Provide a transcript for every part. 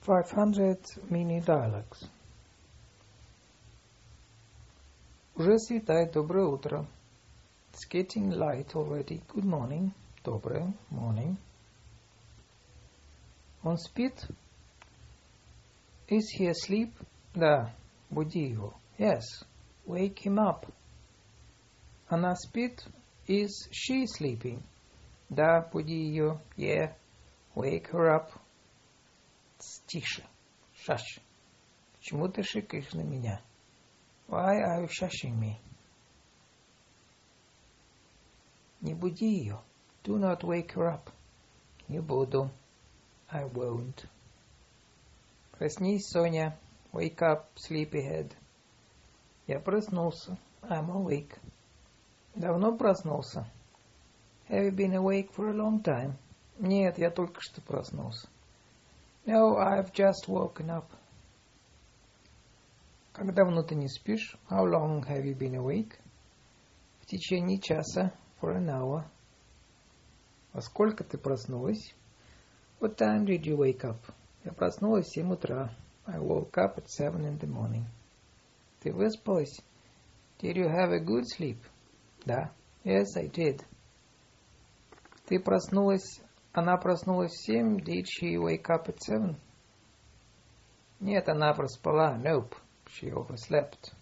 500 mini dialogues. Уже светает, доброе утро. It's getting light already. Good morning. Доброе, morning. Он спит? Is he asleep? Да, буди его. Yes, wake him up. Она спит? Is she sleeping? Да, буди ее. Yeah, wake her up. Тише. Шаш. Почему ты шикаешь на меня? Why are you shushing me? Не буди ее. Do not wake her up. Не буду. I won't. Проснись, Соня. Wake up, sleepyhead. Я проснулся. I'm awake. Давно проснулся? Have you been awake for a long time? Нет, я только что проснулся. No, I've just woken up. Как давно ты не спишь? How long have you been awake? В течение часа. For an hour. Во сколько ты проснулась? What time did you wake up? Я проснулась в семь утра. I woke up at seven in the morning. Ты выспалась? Did you have a good sleep? Да. Yes, I did. Ты проснулась она проснулась в семь. Did she wake up at seven? Нет, она проспала. Nope. She overslept.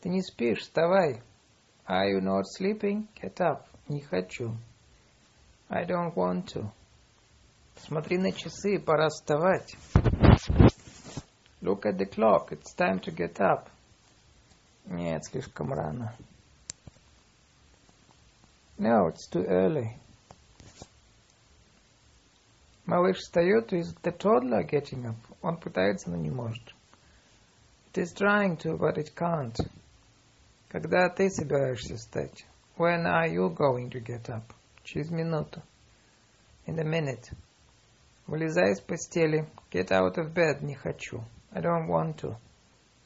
Ты не спишь, вставай. Are you not sleeping? Get up. Не хочу. I don't want to. Смотри на часы, пора вставать. Look at the clock. It's time to get up. Нет, слишком рано. No, it's too early. Малыш встает, is the toddler getting up? Он пытается, но не может. It is trying to, but it can't. Когда ты собираешься встать? When are you going to get up? Через минуту. In a minute. Вылезай из постели. Get out of bed. Не хочу. I don't want to.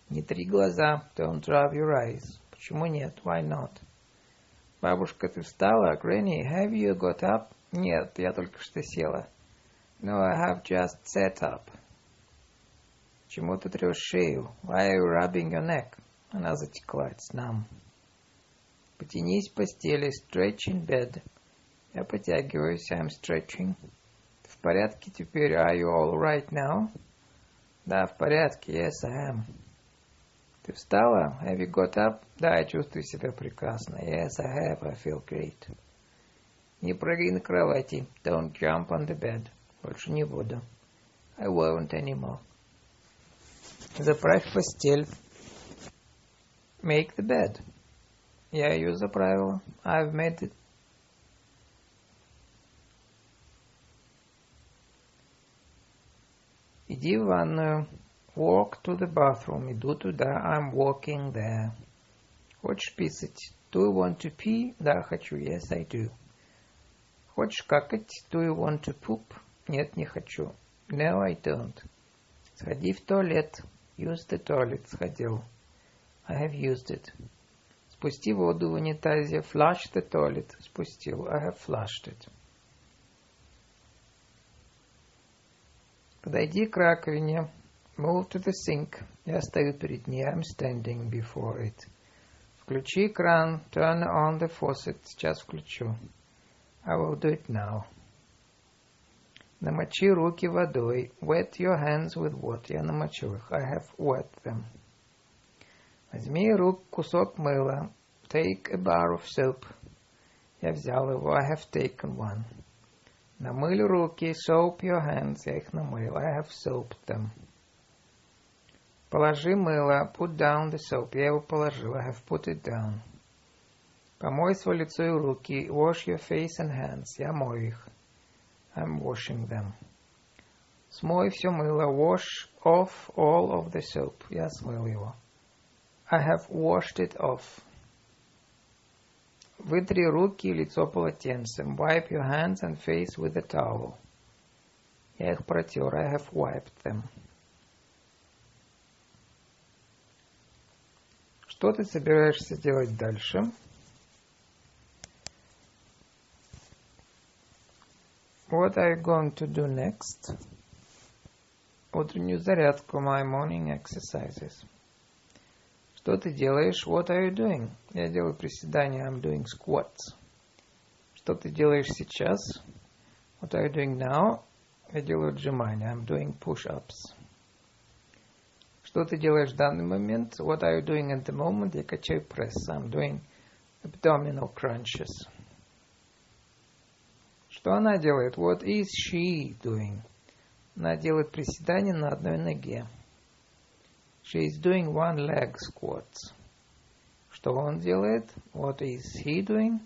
Не три глаза. Don't rub your eyes. Почему нет? Why not? Бабушка, ты встала? Granny, have you got up? Нет, я только что села. No, I have just sat up. Чему ты трешь шею? Why are you rubbing your neck? Она затекла, it's numb. Потянись в постели, stretch in bed. Я потягиваюсь, I'm stretching. Ты в порядке теперь? Are you all right now? Да, в порядке, yes, I am. Ты встала? Have you got up? Да, я чувствую себя прекрасно. Yes, I have. I feel great. Не прыгай на кровати. Don't jump on the bed. Больше не буду. I won't anymore. Заправь постель. Make the bed. Я ее заправила. I've made it. Иди в ванную. Walk to the bathroom. Иду туда. I'm walking there. Хочешь писать? Do you want to pee? Да, хочу. Yes, I do. Хочешь какать? Do you want to poop? Нет, не хочу. No, I don't. Сходи в туалет. Use the toilet. Сходил. I have used it. Спусти воду в унитазе. Flush the toilet. Спустил. I have flushed it. Подойди к раковине. Move to the sink. Я стою перед ней. I'm standing before it. Включи кран. Turn on the faucet. Сейчас включу. I will do it now. Намочи руки водой. Wet your hands with water. Я намочил их. I have wet them. Возьми рук кусок мыла. Take a bar of soap. Я взял его. I have taken one. Намыль руки. Soap your hands. Я их намыл. I have soaped them. Положи мыло. Put down the soap. Я его положил. I have put it down. Помой свое лицо и руки. Wash your face and hands. Я мою их. I'm washing them. Смой все мыло. Wash off all of the soap. Я смыл его. I have washed it off. Вытри руки и лицо полотенцем. Wipe your hands and face with a towel. Я их протер. I have wiped them. Что ты собираешься делать дальше? What are you going to do next? Утреннюю зарядку, my morning exercises. Что ты делаешь? What are you doing? Я делаю приседания, I'm doing squats. Что ты делаешь сейчас? What are you doing now? Я делаю отжимания, I'm doing push-ups. Что ты делаешь в данный момент? What are you doing at the moment? Я качаю пресс, I'm doing abdominal crunches. Что она делает? What is she doing? Она делает приседания на одной ноге. She is doing one leg squats. Что он делает? What is he doing?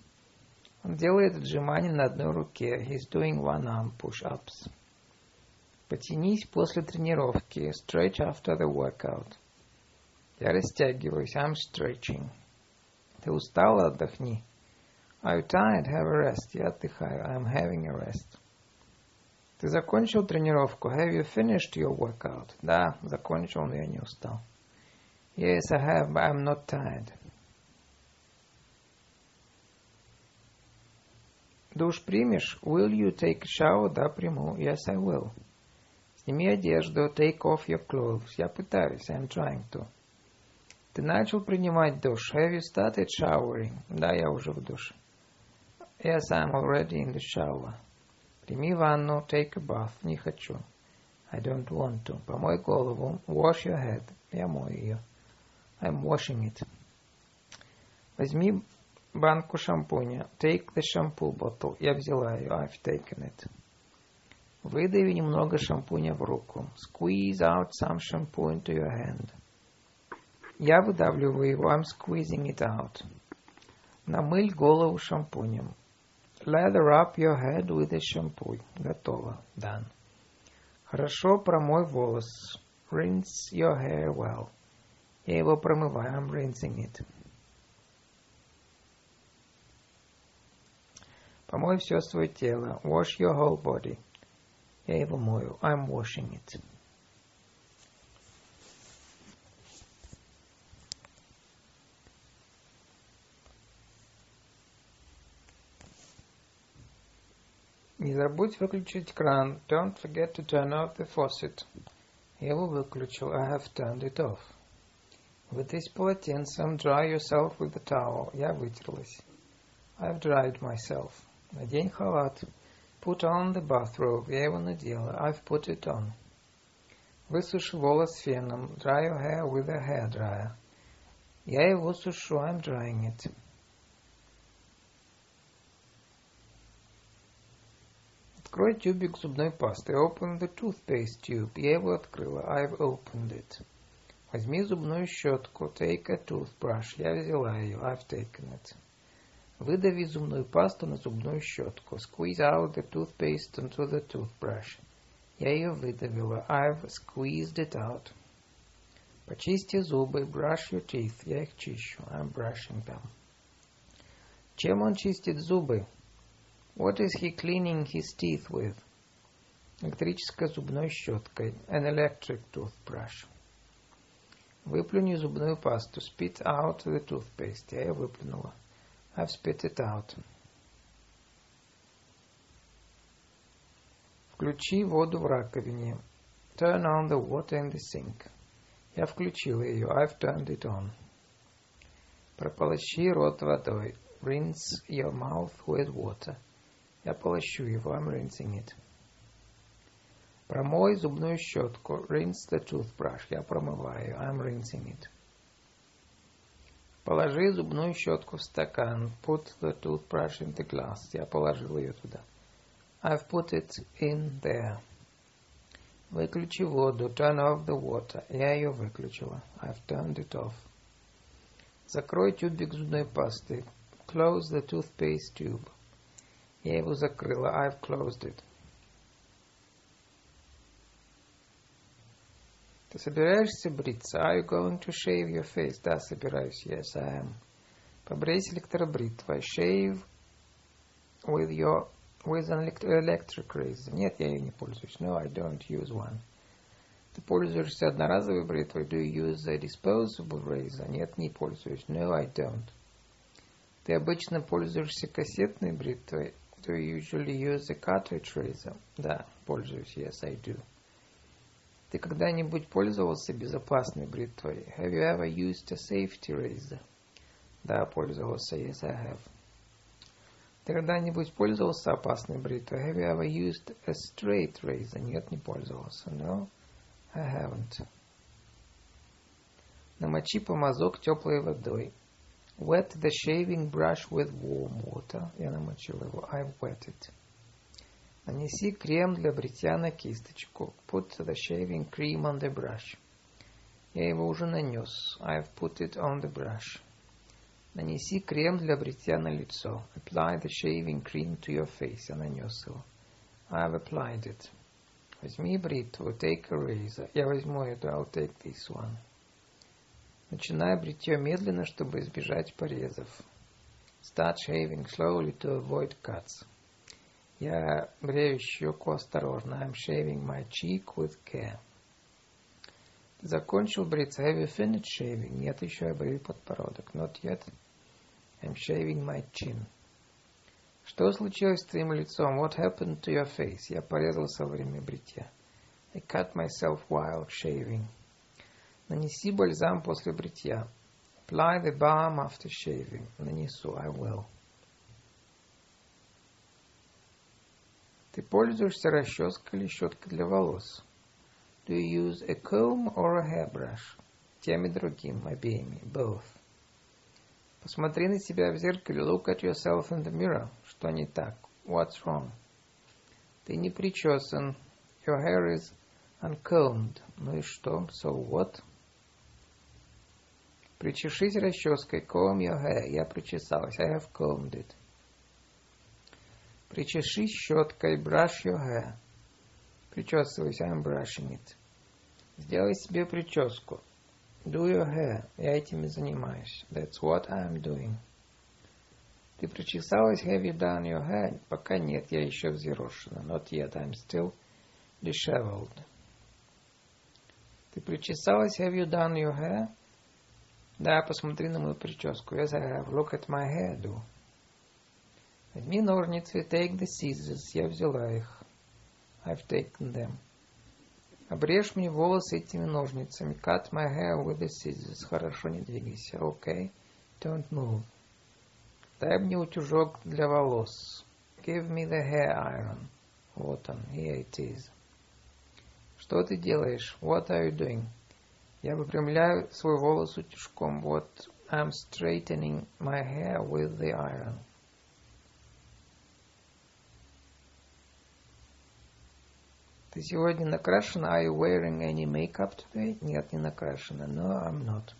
Он делает отжимания на одной руке. He's doing one arm push-ups. Потянись после тренировки. Stretch after the workout. Я растягиваюсь. I'm stretching. Ты устал? Отдохни. Are you tired? Have a rest. Я отдыхаю. I'm having a rest. Ты закончил тренировку? Have you finished your workout? Да, закончил, но я не устал. Yes, I have, but I'm not tired. Душ примешь? Will you take a shower? Да, приму. Yes, I will. Сними одежду. Take off your clothes. Я пытаюсь. I'm trying to. Ты начал принимать душ? Have you started showering? Да, я уже в душе. Yes, I'm already in the shower. Прими ванну, take a bath. Не хочу. I don't want to. Помой голову. Wash your head. Я мою ее. I'm washing it. Возьми банку шампуня. Take the shampoo bottle. Я взяла ее. I've taken it. Выдави немного шампуня в руку. Squeeze out some shampoo into your hand. Я выдавливаю его. I'm squeezing it out. Намыль голову шампунем. Lather up your head with a shampoo. Готово. Done. Хорошо промой волос. Rinse your hair well. Я его промываю. I'm rinsing it. Помой все свое тело. Wash your whole body. Я его мою. I'm washing it. Не забудь выключить кран. Don't forget to turn off the faucet. Я его выключил. I have turned it off. Вытрись полотенцем. Dry yourself with the towel. Я вытерлась. I've dried myself. Надень халат. Put on the bathrobe. Я его надела. I've put it on. Высуши волос феном. Dry your hair with a hair dryer. Я его сушу. I'm drying it. Открой тюбик зубной пасты. Open the toothpaste tube. Я его открыла. I've opened it. Возьми зубную щетку. Take a toothbrush. Я взяла ее. I've taken it. Выдави зубную пасту на зубную щетку. Squeeze out the toothpaste into the toothbrush. Я ее выдавила. I've squeezed it out. Почисти зубы. Brush your teeth. Я их чищу. I'm brushing them. Чем он чистит зубы? What is he cleaning his teeth with? Электрической зубной щеткой. An electric toothbrush. Выплюни зубную пасту. Spit out the toothpaste. Я ее выплюнула. I've spit it out. Включи воду в раковине. Turn on the water in the sink. Я включила ее. I've turned it on. Прополощи рот водой. Rinse your mouth with water. Я полощу его. I'm rinsing it. Промой зубную щетку. Rinse the toothbrush. Я промываю. I'm rinsing it. Положи зубную щетку в стакан. Put the toothbrush in the glass. Я положил ее туда. I've put it in there. Выключи воду. Turn off the water. Я ее выключила. I've turned it off. Закрой тюбик зубной пасты. Close the toothpaste tube. Я его закрыла. I've closed it. Собираешься бриться? Are you going to shave your face? Да, собираюсь. Yes, I am. Побрейся электробритвой. Shave with your with an electric razor. Нет, я ее не пользуюсь. No, I don't use one. Ты пользуешься одноразовой бритвой? Do you use a disposable razor? Нет, не пользуюсь. No, I don't. Ты обычно пользуешься кассетной бритвой? Do you usually use a cartridge razor? Да, пользуюсь. Yes, I do. Ты когда-нибудь пользовался безопасной бритвой? Have you ever used a safety razor? Да, пользовался. Yes, I have. Ты когда-нибудь пользовался опасной бритвой? Have you ever used a straight razor? Нет, не пользовался. No, I haven't. Намочи помазок теплой водой. Wet the shaving brush with warm water. Я намочил его. I've wet it. Нанеси крем для бритья на кисточку. Put the shaving cream on the brush. Я его уже нанес. I've put it on the brush. Нанеси крем для бритья на лицо. Apply the shaving cream to your face. Я нанес его. I've applied it. Возьми бритву. Take a razor. Я возьму эту. I'll take this one. Начинай бритье медленно, чтобы избежать порезов. Start shaving slowly to avoid cuts. Я брею щеку осторожно. I'm shaving my cheek with care. Закончил бриться? Have you finished shaving? Нет, еще я брию подбородок. Not yet. I'm shaving my chin. Что случилось с твоим лицом? What happened to your face? Я порезался во время бритья. I cut myself while shaving. Нанеси бальзам после бритья. Apply the balm after shaving. Нанесу. I will. Ты пользуешься расческой или щеткой для волос? Do you use a comb or a hairbrush? Тем и другим, обеими, both. Посмотри на себя в зеркале. Look at yourself in the mirror. Что не так? What's wrong? Ты не причесан. Your hair is uncombed. Ну и что? So what? Причешись расческой. Comb your hair. Я причесалась. I have combed it. Причешись щеткой. Brush your hair. Причесывайся. I'm brushing it. Сделай себе прическу. Do your hair. Я этим и занимаюсь. That's what I'm doing. Ты причесалась? Have you done your hair? Пока нет, я еще взъерошена. Not yet. I'm still disheveled. Ты причесалась? Have you done your hair? Да, посмотри на мою прическу. Yes, I have. Look at my hairdo. Возьми ножницы. Take the scissors. Я взяла их. I've taken them. Обрежь мне волосы этими ножницами. Cut my hair with the scissors. Хорошо, не двигайся. Okay. Don't move. Дай мне утюжок для волос. Give me the hair iron. Вот он. Here it is. Что ты делаешь? What are you doing? Я выпрямляю свой волос утюжком. What I'm straightening my hair with the iron. Ты сегодня накрашена? Are you wearing any makeup today? Нет, не накрашена. No, I'm not.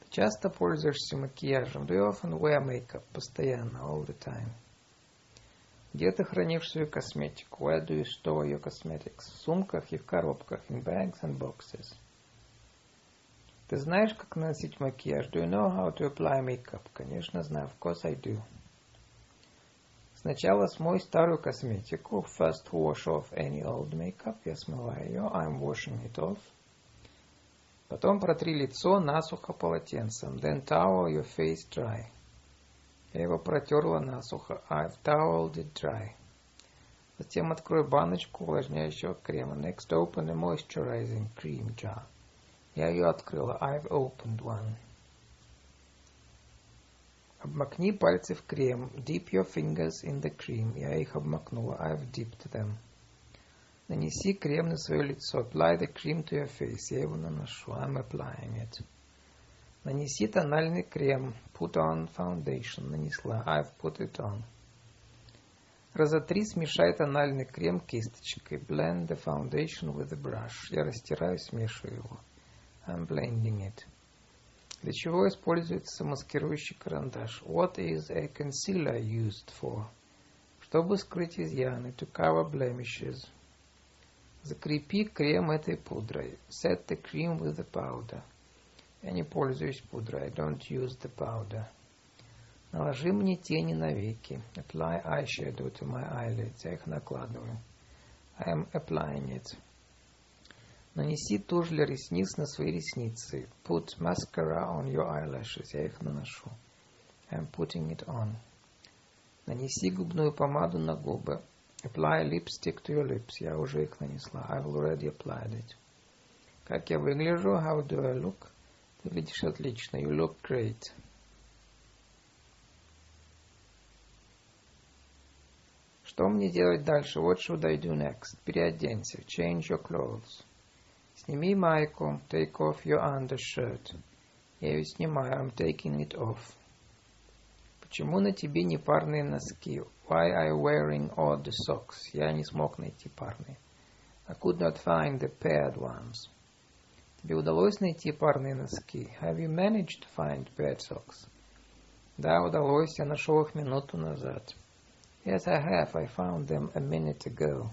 Ты часто пользуешься макияжем? Do you often wear makeup? Постоянно, all the time. Где ты хранишь свою косметику? Where do you store your cosmetics? В сумках и в коробках. In bags and boxes. Ты знаешь, как наносить макияж? Do you know how to apply makeup? Конечно, знаю. Of course I do. Сначала смой старую косметику. First wash off any old makeup. Я смываю ее. I'm washing it off. Потом протри лицо насухо полотенцем. Then towel your face dry. Я его протерла насухо. I've toweled it dry. Затем открой баночку увлажняющего крема. Next open a moisturizing cream jar. Я ее открыла. I've opened one. Обмакни пальцы в крем. Dip your fingers in the cream. Я их обмакнула. I've dipped them. Нанеси крем на свое лицо. Apply the cream to your face. Я его наношу. I'm applying it. Нанеси тональный крем. Put on foundation. Нанесла. I've put it on. Разотри, смешай тональный крем кисточкой. Blend the foundation with the brush. Я растираю, смешиваю его. I'm blending it. Для чего используется маскирующий карандаш? What is a concealer used for? Чтобы скрыть изъяны. To cover blemishes. Закрепи крем этой пудрой. Set the cream with the powder. Я не пользуюсь пудрой. I don't use the powder. Наложи мне тени на веки. Apply eyeshadow to my eyelids. Я их накладываю. I am applying it. Нанеси тушь для ресниц на свои ресницы. Put mascara on your eyelashes. Я их наношу. I'm putting it on. Нанеси губную помаду на губы. Apply lipstick to your lips. Я уже их нанесла. I've already applied it. Как я выгляжу? How do I look? Ты видишь отлично. You look great. Что мне делать дальше? What should I do next? Переоденься. Change your clothes. Сними майку. Take off your undershirt. Я ее снимаю. I'm taking it off. Почему на тебе не парные носки? Why are you wearing odd socks? Я не смог найти парные. I could not find the paired ones. Тебе удалось найти парные носки? Have you managed to find paired socks? Да, удалось. Я нашел их минуту назад. Yes, I have. I found them a minute ago.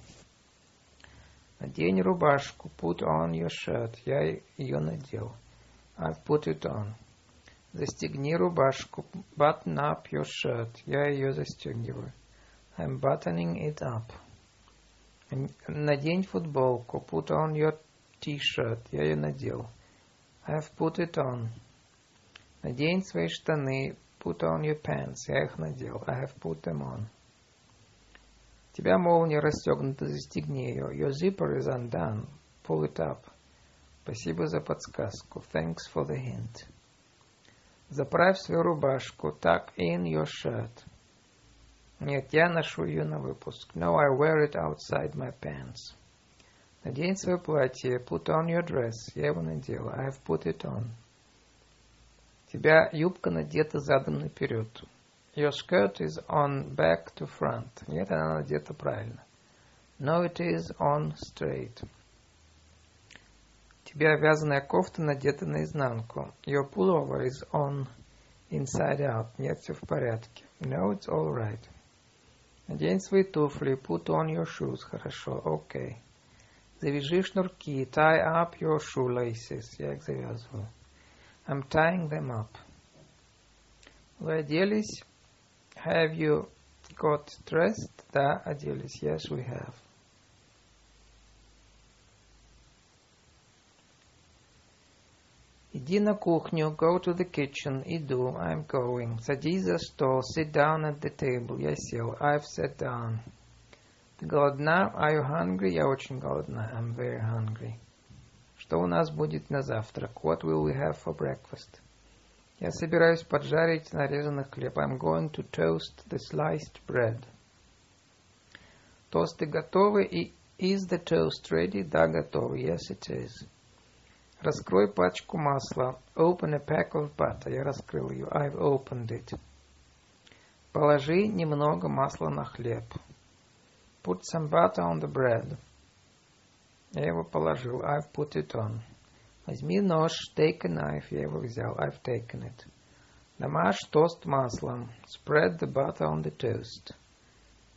Надень рубашку. Put on your shirt. Я ее надел. I've put it on. Застегни рубашку. Button up your shirt. Я ее застегиваю. I'm buttoning it up. Надень футболку. Put on your t-shirt. Я ее надел. I've put it on. Надень свои штаны. Put on your pants. Я их надел. I have put them on. Тебя молния расстегнута, застегни ее. Your zipper is undone. Pull it up. Спасибо за подсказку. Thanks for the hint. Заправь свою рубашку. Tuck in your shirt. Нет, я ношу ее на выпуск. No, I wear it outside my pants. Надень свое платье. Put on your dress. Я его надела. I have put it on. Тебя юбка надета задом наперед. Your skirt is on back to front. Нет, она надета правильно. No, it is on straight. Тебя вязаная кофта надета наизнанку. Your pullover is on inside out. Нет, все в порядке. No, it's all right. Надень свои туфли. Put on your shoes. Хорошо. Okay. Завяжи шнурки. Tie up your shoelaces. Я их завязываю. I'm tying them up. Вы оделись? Have you got dressed? Да, оделись. Yes, we have. Иди на кухню. Go to the kitchen. Иду. I'm going. Садись за стол. Sit down at the table. Я сел. I've sat down. Ты голодна? Are you hungry? Я очень голодна. I'm very hungry. Что у нас будет на завтрак? What will we have for breakfast? Я собираюсь поджарить нарезанный хлеб. I'm going to toast the sliced bread. Тосты готовы и is the toast ready? Да, готовы. Yes, it is. Раскрой пачку масла. Open a pack of butter. Я раскрыл ее. I've opened it. Положи немного масла на хлеб. Put some butter on the bread. Я его положил. I've put it on. Возьми нож, take a knife, я его взял, I've taken it. Намажь тост маслом, spread the butter on the toast.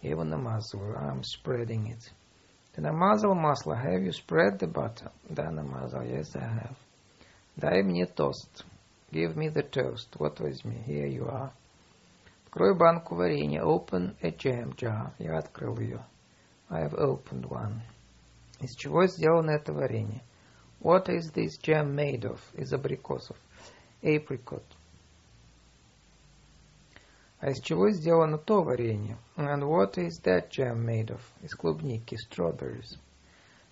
Я его намазываю, I'm spreading it. Ты намазал масло, have you spread the butter? Да, намазал, yes, I have. Дай мне тост. Give me the toast. Вот возьми, here you are. Открой банку варенья, open a jam jar. Я открыл ее. I have opened one. Из чего сделано это варенье? What is this jam made of? Из абрикосов. Apricot. А из чего сделано то варенье? And what is that jam made of? Из клубники. Strawberries.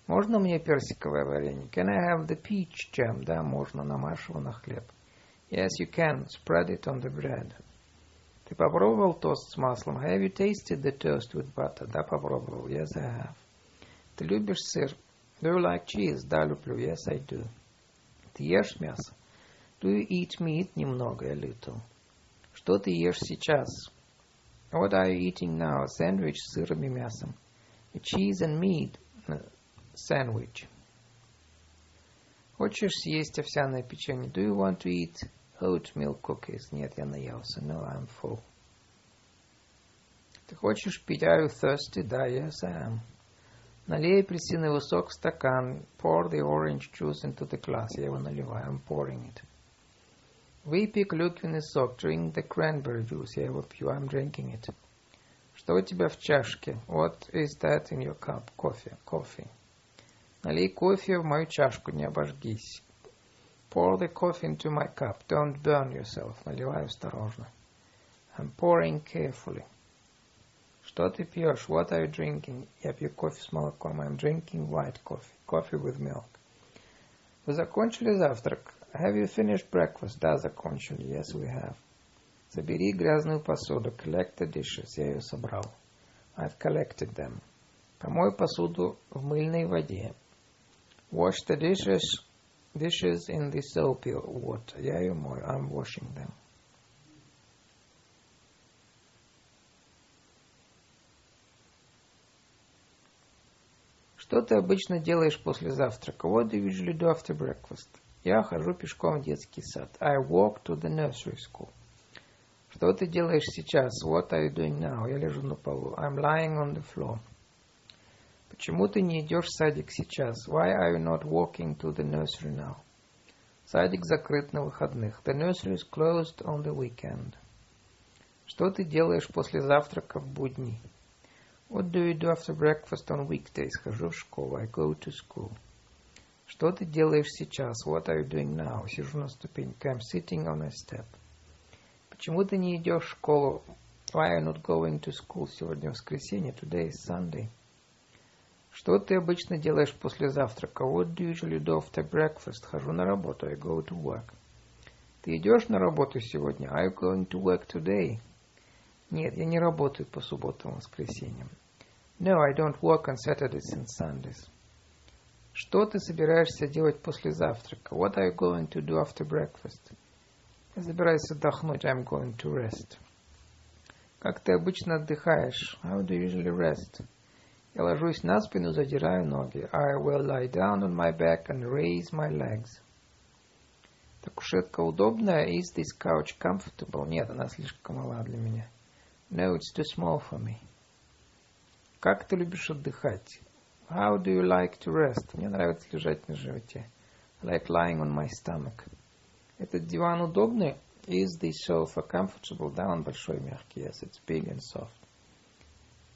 Можно мне персиковое варенье? Can I have the peach jam? Да, можно. Намажь его на хлеб. Yes, you can. Spread it on the bread. Ты попробовал тост с маслом? Have you tasted the toast with butter? Да, попробовал. Yes, I have. Ты любишь сыр? Do you like cheese? Да, люблю. Yes, I do. Ты ешь мясо? Do you eat meat? Немного, a little. Что ты ешь сейчас? What are you eating now? Sandwich с сыром и мясом. A cheese and meat sandwich. Хочешь съесть овсяное печенье? Do you want to eat oatmeal cookies? Нет, я наелся. No, I'm full. Ты хочешь пить? Are you thirsty? Да, yes, I am. Налей апельсиновый сок в стакан. Pour the orange juice into the glass. Я его наливаю. I'm pouring it. Выпей клюквенный сок. Drink the cranberry juice. Я его пью. I'm drinking it. Что у тебя в чашке? What is that in your cup? Кофе. Coffee. Налей кофе в мою чашку. Не обожгись. Pour the coffee into my cup. Don't burn yourself. Наливаю осторожно. I'm pouring carefully. Что ты пьешь? What are you drinking? Я пью кофе с молоком. I'm drinking white coffee. Coffee with milk. Вы закончили завтрак? Have you finished breakfast? Да, закончили. Yes, we have. Забери грязную посуду. Collect the dishes. Я ее собрал. I've collected them. Помой посуду в мыльной воде. Wash the dishes, dishes in the soapy water. Я ее мою. I'm washing them. Что ты обычно делаешь после завтрака? What do you usually do after breakfast? Я хожу пешком в детский сад. I walk to the nursery school. Что ты делаешь сейчас? What are you doing now? Я лежу на полу. I'm lying on the floor. Почему ты не идешь в садик сейчас? Why are you not walking to the nursery now? Садик закрыт на выходных. The nursery is closed on the weekend. Что ты делаешь после завтрака в будни? What do you do after breakfast on weekdays? Хожу в школу. I go to school. Что ты делаешь сейчас? What are you doing now? Сижу на ступеньке. I'm sitting on a step. Почему ты не идешь в школу? Why are you not going to school? Сегодня воскресенье. Today is Sunday. Что ты обычно делаешь после завтрака? What do you usually do after breakfast? Хожу на работу. I go to work. Ты идешь на работу сегодня? Are you going to work today? Нет, я не работаю по субботам и воскресеньям. No, I don't work on Saturdays and Sundays. Что ты собираешься делать после завтрака? What are you going to do after breakfast? Я собираюсь отдохнуть. I'm going to rest. Как ты обычно отдыхаешь? How do you usually rest? Я ложусь на спину, задираю ноги. I will lie down on my back and raise my legs. Так кушетка удобная? Is this couch comfortable? Нет, она слишком мала для меня. No, it's too small for me. Как ты любишь отдыхать? How do you like to rest? Мне нравится лежать на животе. I like lying on my stomach. Этот диван удобный? Is the sofa comfortable? Да, он большой, мягкий. Yes, it's big and soft.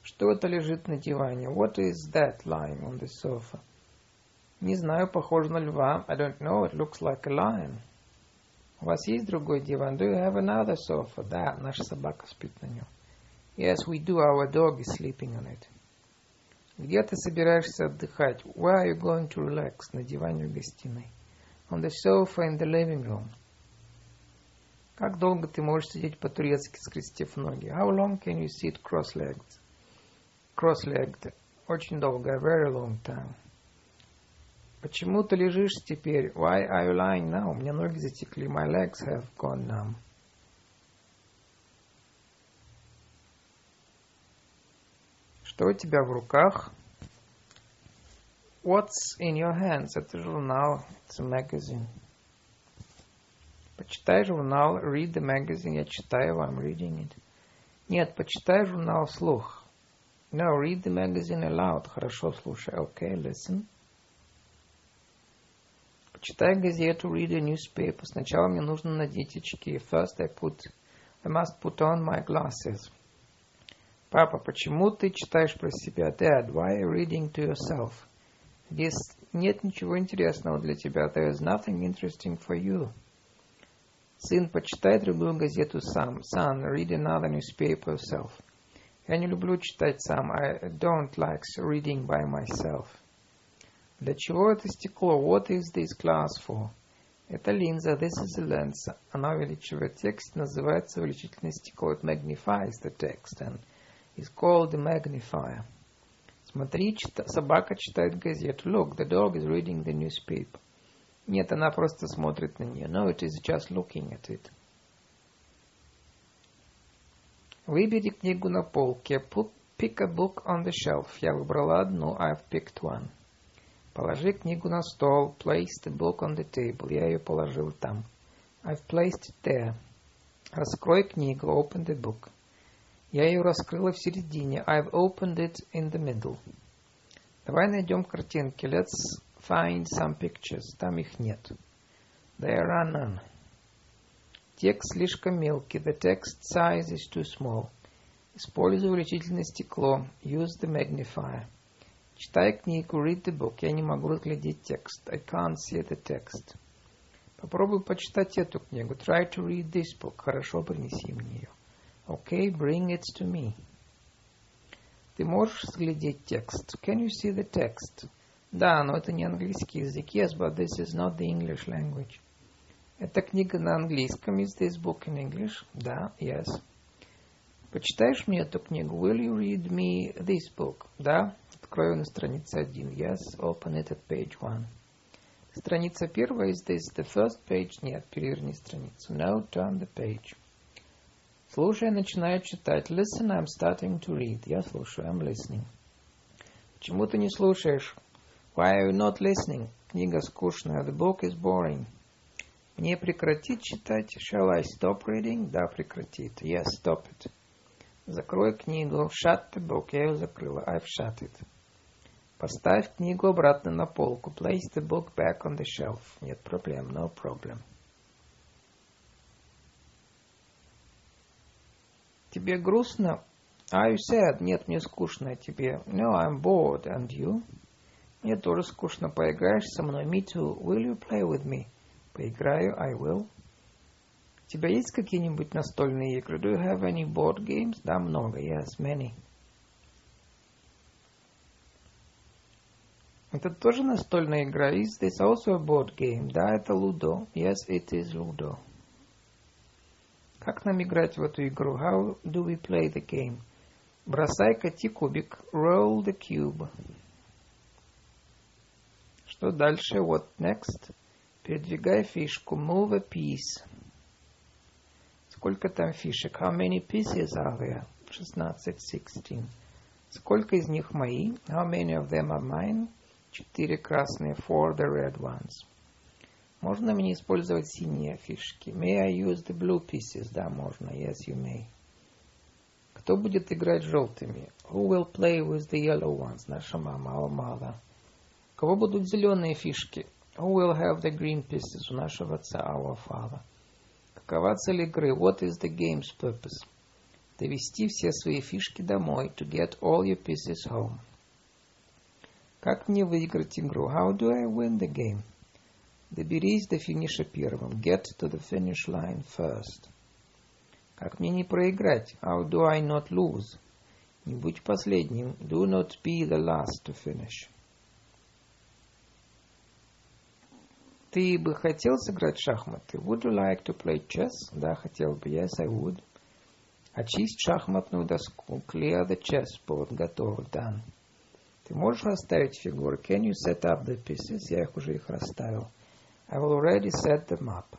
Что это лежит на диване? What is that lying on the sofa? Не знаю, похоже на льва. I don't know, it looks like a lion. У вас есть другой диван? Do you have another sofa? Да, наша собака спит на нем. Yes, we do. Our dog is sleeping on it. Где ты собираешься отдыхать? Where are you going to relax? На диване в гостиной. On the sofa in the living room. Как долго ты можешь сидеть по-турецки, скрестив ноги? How long can you sit cross-legged? Cross-legged. Очень долго. A very long time. Почему ты лежишь теперь? Why are you lying now? У меня ноги затекли. My legs have gone numb. Что у тебя в руках? What's in your hands? Это журнал. It's a magazine. Почитай журнал. Read the magazine. Я читаю. I'm reading it. Нет, почитай журнал вслух. No, read the magazine aloud. Хорошо, слушай. Okay, listen. Почитай газету. Read a newspaper. Сначала мне нужно надеть очки. First I put... I must put on my glasses. Папа, почему ты читаешь про себя? Dad, why are you reading to yourself? Здесь нет ничего интересного для тебя. There is nothing interesting for you. Сын, почитай другую газету сам. Son, read another newspaper yourself. Я не люблю читать сам. I don't like reading by myself. Для чего это стекло? What is this glass for? Это линза. This is a lens. Она увеличивает текст. Называется увеличительное стекло. It magnifies the text. And is called the magnifier. Смотри, чита, собака читает газету. Look, the dog is reading the newspaper. Нет, она просто смотрит на нее. No, it is just looking at it. Выбери книгу на полке. Pick a book on the shelf. Я выбрала одну. I've picked one. Положи книгу на стол. Place the book on the table. Я ее положил там. I've placed it there. Раскрой книгу. Open the book. Я ее раскрыла в середине. I've opened it in the middle. Давай найдем картинки. Let's find some pictures. Там их нет. There are none. Текст слишком мелкий. The text size is too small. Используй увеличительное стекло. Use the magnifier. Читай книгу. Read the book. Я не могу разглядеть текст. I can't see the text. Попробуй почитать эту книгу. Try to read this book. Хорошо, принеси мне ее. Okay, bring it to me. Ты можешь взглядеть текст? Can you see the text? Да, но это не английский язык. Yes, but this is not the English language. Это книга на английском. Is this book in English? Да, yes. Почитаешь мне эту книгу? Will you read me this book? Да. Открою на странице один. Yes, open it at page one. Страница первая. Is this the first page? Нет, переверни страницу. No, turn the page. Слушай, начинаю читать. Listen, I'm starting to read. Я слушаю, I'm listening. Почему ты не слушаешь? Why are you not listening? Книга скучная. The book is boring. Мне прекратить читать? Shall I stop reading? Да, прекратит. Yes, stop it. Закрой книгу. Shut the book. Я ее закрыла. I've shut it. Поставь книгу обратно на полку. Place the book back on the shelf. Нет проблем. No problem. Тебе грустно? Are you sad? Нет, мне скучно. Тебе? No, I'm bored. And you? Мне тоже скучно. Поиграешь со мной? Me too. Will you play with me? Поиграю. I will. У тебя есть какие-нибудь настольные игры? Do you have any board games? Да, много. Yes, many. Это тоже настольная игра. Is this also a board game? Да, это Ludo. Yes, it is Ludo. Как нам играть в эту игру? How do we play the game? Бросай, кати кубик. Roll the cube. Что дальше? What next? Передвигай фишку. Move a piece. Сколько там фишек? How many pieces are there? 16, 16. Сколько из них мои? How many of them are mine? Четыре красные. Four the red ones. Можно мне использовать синие фишки? May I use the blue pieces? Да, можно. Yes, you may. Кто будет играть желтыми? Who will play with the yellow ones? Наша мама, our mother. Кого будут зеленые фишки? Who will have the green pieces? У нашего отца, our father. Какова цель игры? What is the game's purpose? Довести все свои фишки домой. To get all your pieces home. Как мне выиграть игру? How do I win the game? Доберись до финиша первым. Get to the finish line first. Как мне не проиграть? How do I not lose? Не будь последним. Do not be the last to finish. Ты бы хотел сыграть в шахматы? Would you like to play chess? Да, хотел бы. Yes, I would. Очисть шахматную доску. Clear the chessboard. Готово. Done. Ты можешь расставить фигуры? Can you set up the pieces? Я их уже их расставил. I've already set them up.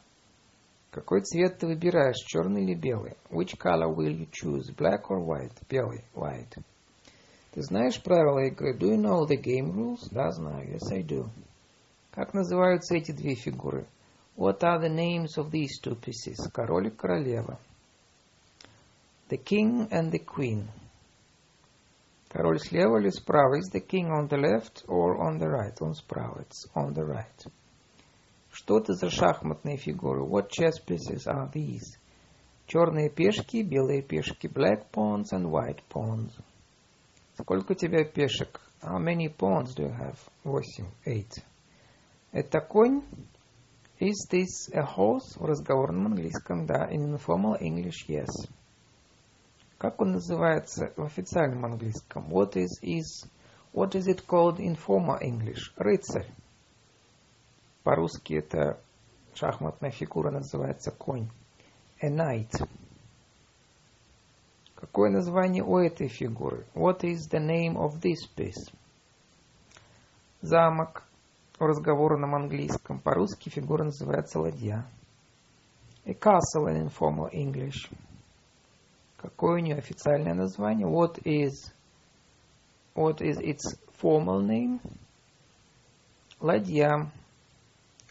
Какой цвет ты выбираешь, черный или белый? Which color will you choose, black or white? Белый, white. Ты знаешь правила игры? Do you know the game rules? Да, знаю. Yes, I do. Как называются эти две фигуры? What are the names of these two pieces? Король и королева. The king and the queen. Король слева или справа? Is the king on the left or on the right? Он справа. It's on the right. Что это за шахматные фигуры? What chess pieces are these? Черные пешки, белые пешки. Black pawns and white pawns. Сколько у тебя пешек? How many pawns do you have? Восемь. Eight. Это конь? Is this a horse? В разговорном английском, да. In informal English, yes. Как он называется в официальном английском? What is, is, what is it called in formal English? Рыцарь. По-русски это шахматная фигура называется конь. A knight. Какое название у этой фигуры? What is the name of this piece? Замок в разговорном английском. По-русски фигура называется ладья. A castle in informal English. Какое у нее официальное название? What is, what is its formal name? Ладья.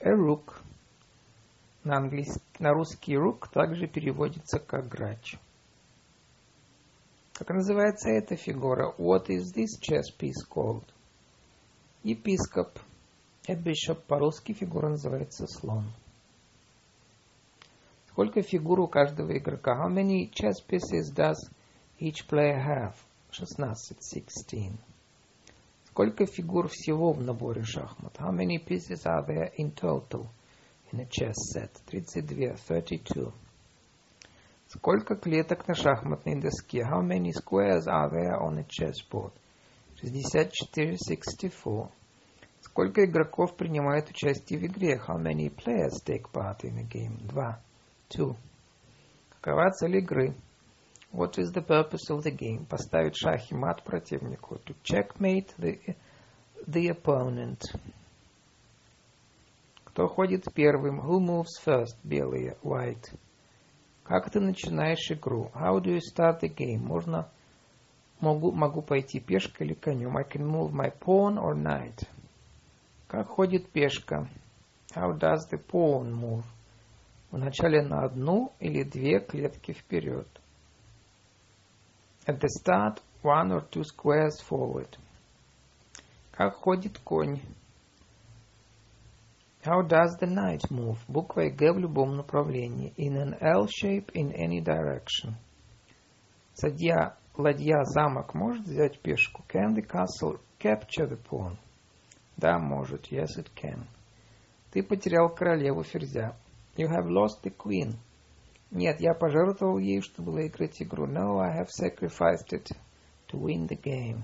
A rook. На, английский, на русский rook также переводится как грач. Как называется эта фигура? What is this chess piece called? Епископ. A bishop. По-русски фигура называется слон. Сколько фигур у каждого игрока? How many chess pieces does each player have? 16, 16. Сколько фигур всего в наборе шахмат? How many pieces are there in total in a chess set? 32, 32. Сколько клеток на шахматной доске? How many squares are there on a chessboard? 64, 64. Сколько игроков принимают участие в игре? How many players take part in a game? Два. Two. Какова цель игры? What is the purpose of the game? Поставить шах и мат противнику. To checkmate the, the opponent. Кто ходит первым? Who moves first? Белые. White. Как ты начинаешь игру? How do you start the game? Можно могу, могу пойти пешкой или конем. I can move my pawn or knight. Как ходит пешка? How does the pawn move? Вначале на одну или две клетки вперед. At the start, one or two squares forward. Как ходит конь? How does the knight move? Буква Г в любом направлении. In an L shape in any direction. Садья, ладья, замок может взять пешку? Can the castle capture the pawn? Да, может. Yes, it can. Ты потерял королеву ферзя. You have lost the queen. Нет, я пожертвовал ею, чтобы выиграть игру. No, I have sacrificed it to win the game.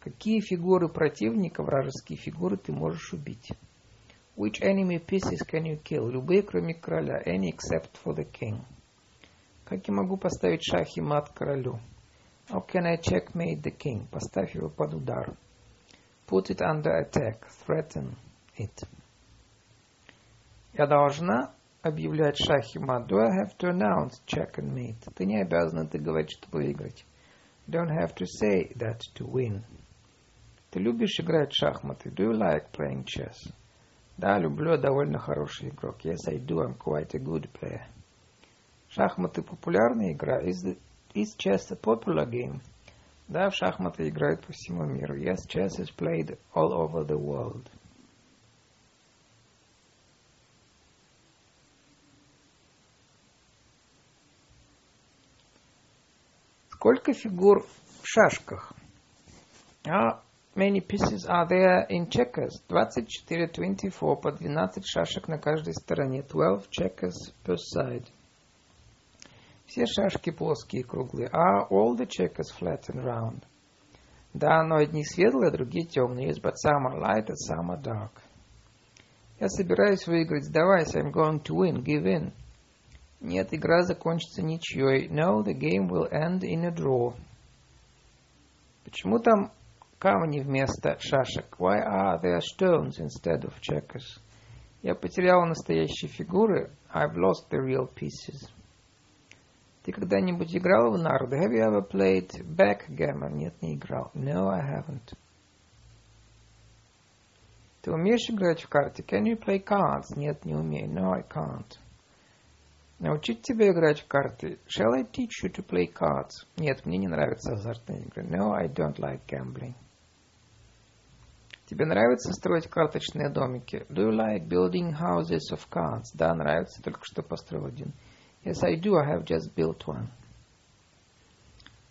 Какие фигуры противника, вражеские фигуры, ты можешь убить? Which enemy pieces can you kill? Любые, кроме короля. Any except for the king. Как я могу поставить шах и мат королю? How can I checkmate the king? Поставь его под удар. Put it under attack. Threaten it. Я должна объявлять шах и мат. Do I have to announce check and mate? Ты не обязан это говорить, чтобы выиграть. Don't have to say that to win. Ты любишь играть в шахматы? Do you like playing chess? Да, люблю, довольно хороший игрок. Yes, I do. I'm quite a good player. Шахматы популярная игра. Is, the, is chess a popular game? Да, в шахматы играют по всему миру. Yes, chess is played all over the world. Сколько фигур в шашках? How many pieces are there in checkers? 24, 24, по 12 шашек на каждой стороне. 12 checkers per side. Все шашки плоские и круглые. Are all the checkers flat and round? Да, но одни светлые, а другие темные. Yes, but some are light and some are dark. Я собираюсь выиграть. Сдавайся. I'm going to win. Give in. Нет, игра закончится ничьей. No, the game will end in a draw. Почему там камни вместо шашек? Why are there stones instead of checkers? Я потерял настоящие фигуры. I've lost the real pieces. Ты когда-нибудь играл в нарды? Have you ever played backgammon? Нет, не играл. No, I haven't. Ты умеешь играть в карты? Can you play cards? Нет, не умею. No, I can't. Научить тебя играть в карты? Shall I teach you to play cards? Нет, мне не нравятся азартные игры. No, I don't like gambling. Тебе нравится строить карточные домики? Do you like building houses of cards? Да, нравится, только что построил один. Yes, I do. I have just built one.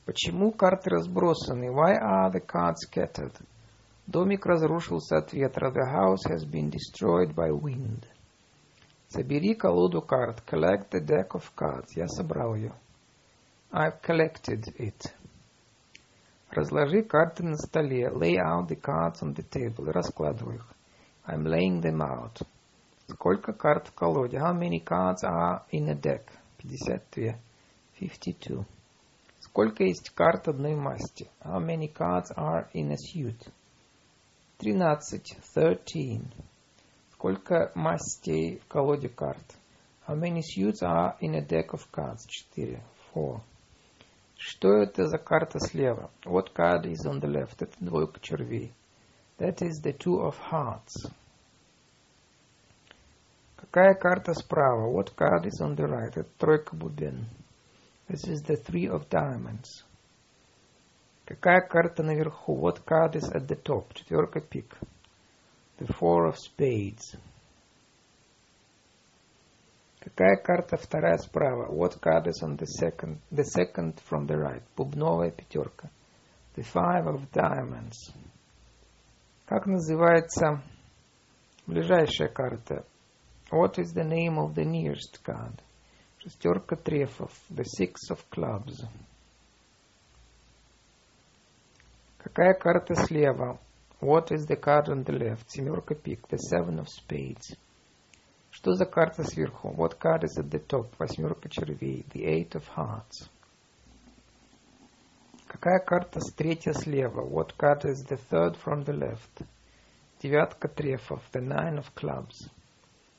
Почему карты разбросаны? Why are the cards scattered? Домик разрушился от ветра. The house has been destroyed by wind. Собери колоду карт. Collect the deck of cards. Я собрал ее. I've collected it. Разложи карты на столе. Lay out the cards on the table. Раскладывай их. I'm laying them out. Сколько карт в колоде? How many cards are in a deck? 52. 52. Сколько есть карт одной масти? How many cards are in a suit? 13. 13. Сколько мастей в колоде карт? How many suits are in a deck of cards? 4. 4. Что это за карта слева? What card is on the left? Это двойка червей. That is the two of hearts. Какая карта справа? What card is on the right? Это тройка бубен. This is the three of diamonds. Какая карта наверху? What card is at the top? Четверка пик. The four of spades. Какая карта вторая справа? What card is on the second? The second from the right. Бубновая пятерка. The five of diamonds. Как называется ближайшая карта? What is the name of the nearest card? Шестерка трефов. The six of clubs. Какая карта слева? What is the card on the left? Семерка пик. The seven of spades. Что за карта сверху? What card is at the top? Восьмерка червей. The eight of hearts. Какая карта с третья слева? What card is the third from the left? Девятка трефов. The nine of clubs.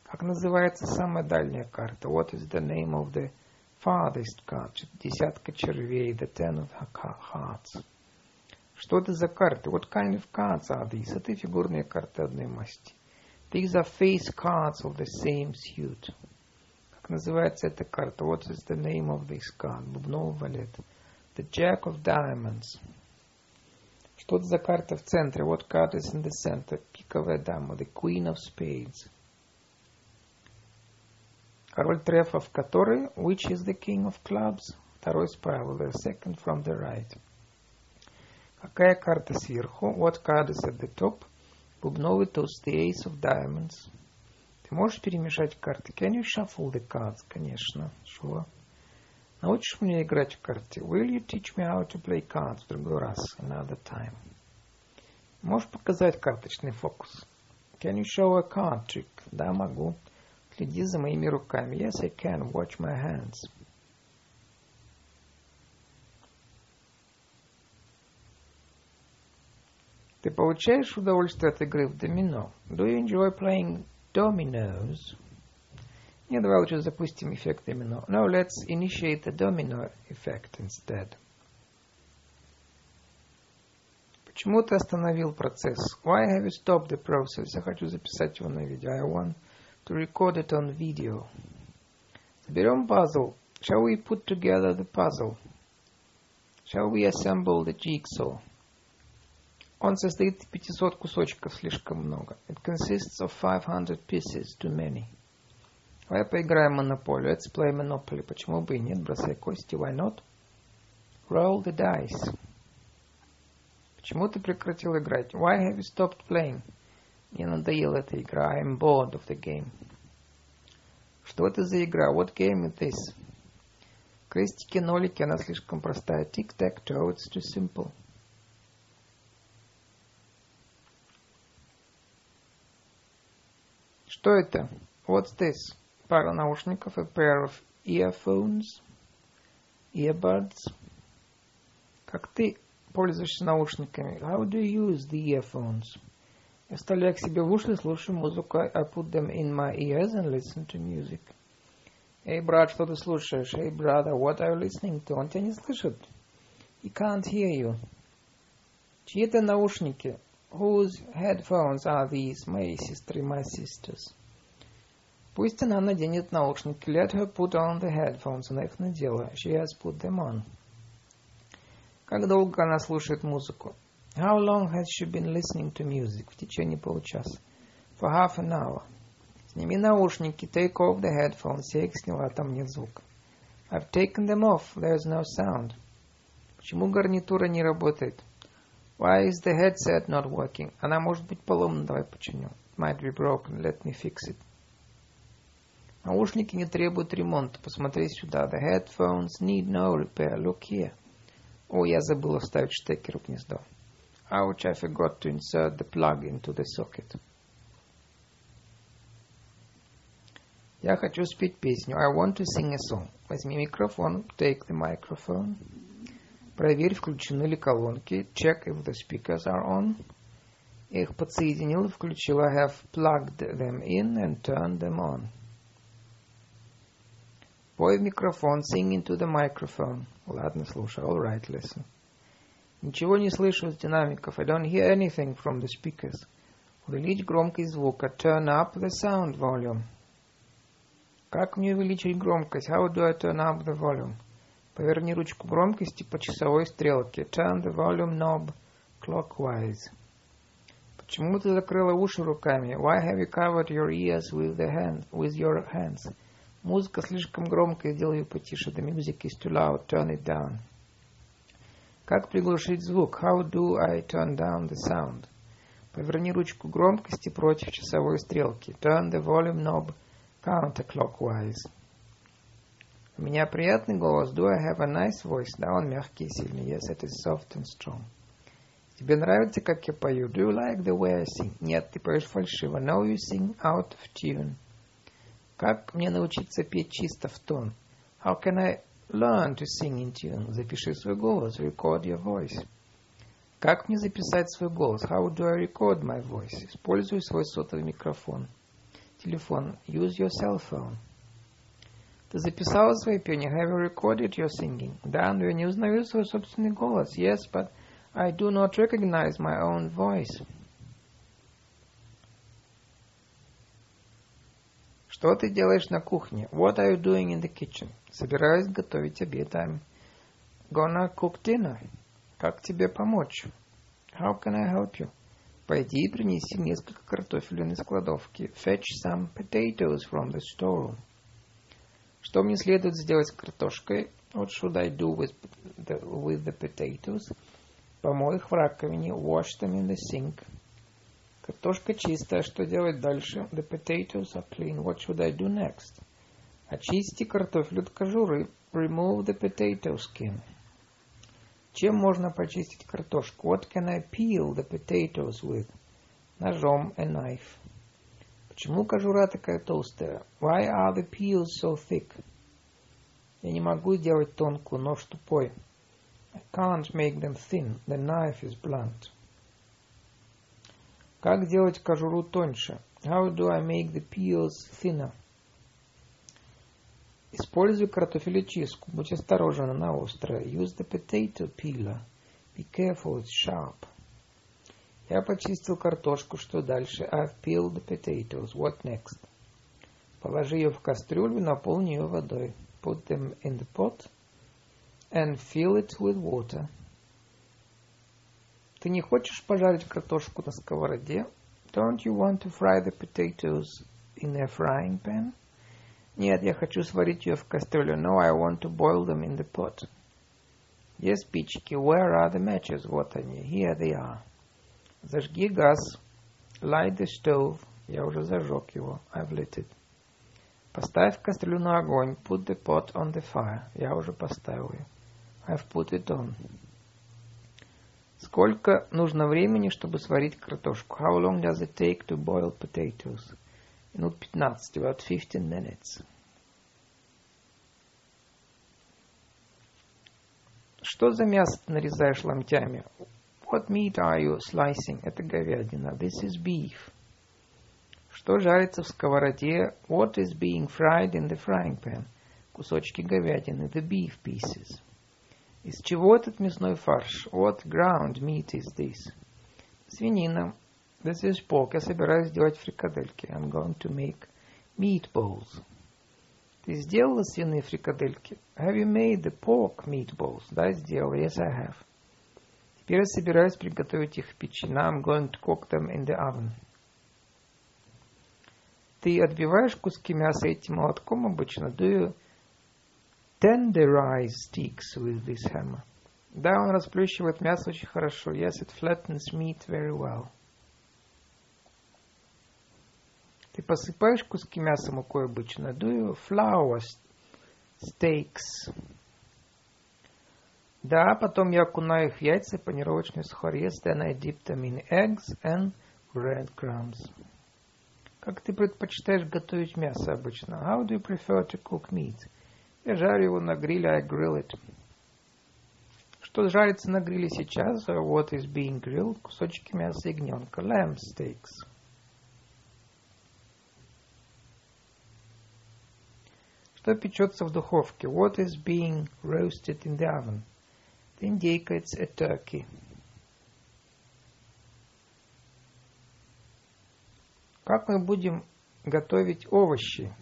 Как называется самая дальняя карта? What is the name of the farthest card? Десятка червей. The ten of hearts. Что это за карты? What kind of cards are these? Это фигурные карты одной масти. These are face cards of the same suit. Как называется эта карта? What is the name of this card? Бубновый валет. The Jack of Diamonds. Что это за карта в центре? What card is in the center? Пиковая дама. The Queen of Spades. Король трефов который? Which is the King of Clubs? Второй справа. The second from the right. Какая карта сверху? What card is at the top? Бубновый туз, the ace of diamonds. Ты можешь перемешать карты? Can you shuffle the cards? Конечно. Sure. Научишь меня играть в карты? Will you teach me how to play cards в другой раз? Another time. Можешь показать карточный фокус? Can you show a card trick? Да, могу. Следи за моими руками. Yes, I can. Watch my hands. Ты получаешь удовольствие от игры в домино? Do you enjoy playing dominoes? Не, давай лучше запустим эффект домино. No, let's initiate the domino effect instead. Почему ты остановил процесс? Why have you stopped the process? Я хочу записать его на видео. I want to record it on video. Соберем пазл. Shall we put together the puzzle? Shall we assemble the jigsaw? Он состоит из 500 кусочков, слишком много. It consists of 500 pieces, too many. Давай поиграем в монополию. Let's play Monopoly. Почему бы и нет? Бросай кости. Why not? Roll the dice. Почему ты прекратил играть? Why have you stopped playing? Мне надоела эта игра. I'm bored of the game. Что это за игра? What game is this? Крестики, нолики, она слишком простая. Tic-tac-toe, it's too simple. Что это? What's this? Пара наушников, a pair of earphones, earbuds. Как ты пользуешься наушниками? How do you use the earphones? Я вставляю к себе в уши, слушаю музыку. I put them in my ears and listen to music. Эй, брат, что ты слушаешь? Эй, brother, what are you listening to? Он тебя не слышит. He can't hear you. Чьи это наушники? Whose headphones are these? Моей сестры, my sisters. Пусть она наденет наушники. Let her put on the headphones. Она их надела. She has put them on. Как долго она слушает музыку? How long has she been listening to music? В течение получаса. For half an hour. Сними наушники. Take off the headphones. Я их сняла, там нет звука. I've taken them off. There's no sound. Почему гарнитура не работает? Why is the headset not working? Она может быть поломана, давай починю. It might be broken, let me fix it. Наушники не требуют ремонта. Посмотри сюда. The headphones need no repair. Look here. О, я забыла вставить штекер в гнездо. Ouch, I forgot to insert the plug into the socket. Я хочу спеть песню. I want to sing a song. Возьми микрофон. Take the microphone. Проверь, включены ли колонки. Check if the speakers are on. Я их подсоединил и включил. I have plugged them in and turned them on. Пой в микрофон. Sing into the microphone. Ладно, слушай. All right, listen. Ничего не слышу из динамиков. I don't hear anything from the speakers. Увеличь громкость звука. Turn up the sound volume. Как мне увеличить громкость? How do I turn up the volume? Поверни ручку громкости по часовой стрелке. Turn the volume knob clockwise. Почему ты закрыла уши руками? Why have you covered your ears with, the hand, with your hands? Музыка слишком громкая, сделай ее потише. The music is too loud, turn it down. Как приглушить звук? How do I turn down the sound? Поверни ручку громкости против часовой стрелки. Turn the volume knob counterclockwise. У меня приятный голос. Do I have a nice voice? Да, он мягкий и сильный. Yes, it is soft and strong. Тебе нравится, как я пою? Do you like the way I sing? Нет, ты поешь фальшиво. No, you sing out of tune. Как мне научиться петь чисто в тон? How can I learn to sing in tune? Запиши свой голос. Record your voice. Как мне записать свой голос? How do I record my voice? Используй свой сотовый микрофон. Телефон. Use your cell phone. Ты записала свое пение? Have you recorded your singing? Да, но я не узнаю свой собственный голос. Yes, but I do not recognize my own voice. Что ты делаешь на кухне? What are you doing in the kitchen? Собираюсь готовить обед. I'm gonna cook dinner. Как тебе помочь? How can I help you? Пойди и принеси несколько картофелин из кладовки. Fetch some potatoes from the storeroom. Что мне следует сделать с картошкой? What should I do with the, with the potatoes? Помой их в раковине. Wash them in the sink. Картошка чистая. Что делать дальше? The potatoes are clean. What should I do next? Очисти картофель от кожуры. Remove the potato skin. Чем можно почистить картошку? What can I peel the potatoes with? Ножом, a knife. Почему кожура такая толстая? Why are the peels so thick? Я не могу делать тонкую, нож тупой. I can't make them thin. The knife is blunt. Как делать кожуру тоньше? How do I make the peels thinner? Используй картофелечистку. Будь осторожен, она острая. Use the potato peeler. Be careful, it's sharp. Я почистил картошку. Что дальше? I've peeled the potatoes. What next? Положи ее в кастрюлю, наполни ее водой. Put them in the pot and fill it with water. Ты не хочешь пожарить картошку на сковороде? Don't you want to fry the potatoes in a frying pan? Нет, я хочу сварить ее в кастрюле. No, I want to boil them in the pot. Где спички? Where are the matches? Вот они. Here they are. Зажги газ. Light the stove. Я уже зажег его. I've lit it. Поставь кастрюлю на огонь. Put the pot on the fire. Я уже поставил ее. I've put it on. Сколько нужно времени, чтобы сварить картошку? How long does it take to boil potatoes? Минут 15, about 15 minutes. Что за мясо ты нарезаешь ломтями? What meat are you slicing? Это говядина. This is beef. Что жарится в сковороде? What is being fried in the frying pan? Кусочки говядины. The beef pieces. Из чего этот мясной фарш? What ground meat is this? Свинина. This is pork. Я собираюсь сделать фрикадельки. I'm going to make meatballs. Ты сделала свиные фрикадельки? Have you made the pork meatballs? Да, сделала. Yes, I have. Теперь я собираюсь приготовить их. Now I'm going to cook them in the oven. Ты отбиваешь куски мяса этим молотком обычно? Do you tenderize sticks with this hammer? Да, он расплющивает мясо очень хорошо. Yes, it flattens meat very well. Ты посыпаешь куски мяса мукой обычно? Do you flour steaks? Да, потом я окунаю их в яйца и сухарь. Yes, then I dip them in eggs and breadcrumbs. Как ты предпочитаешь готовить мясо обычно? How do you prefer to cook meat? Я жарю его на гриле, I grill it. Что жарится на гриле сейчас? What is being grilled? Кусочки мяса ягненка. Lamb steaks. Что печется в духовке? What is being roasted in the oven? Это индейка, it's a turkey. Как мы будем готовить овощи?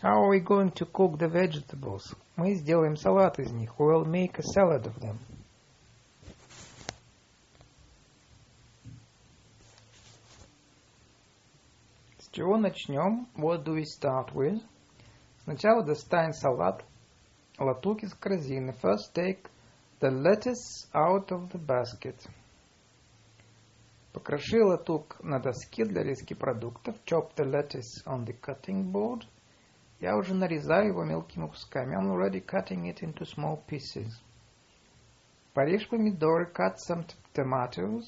How are we going to cook the vegetables? Мы сделаем салат из них. We'll make a salad of them. С чего начнем? What do we start with? Сначала достань салат, латук из корзины. First take the lettuce out of the basket. Покроши латук на доске для резки продуктов. Chop the lettuce on the cutting board. Я уже нарезаю его мелкими кусками. I'm already cutting it into small pieces. Порежь помидоры, cut some tomatoes.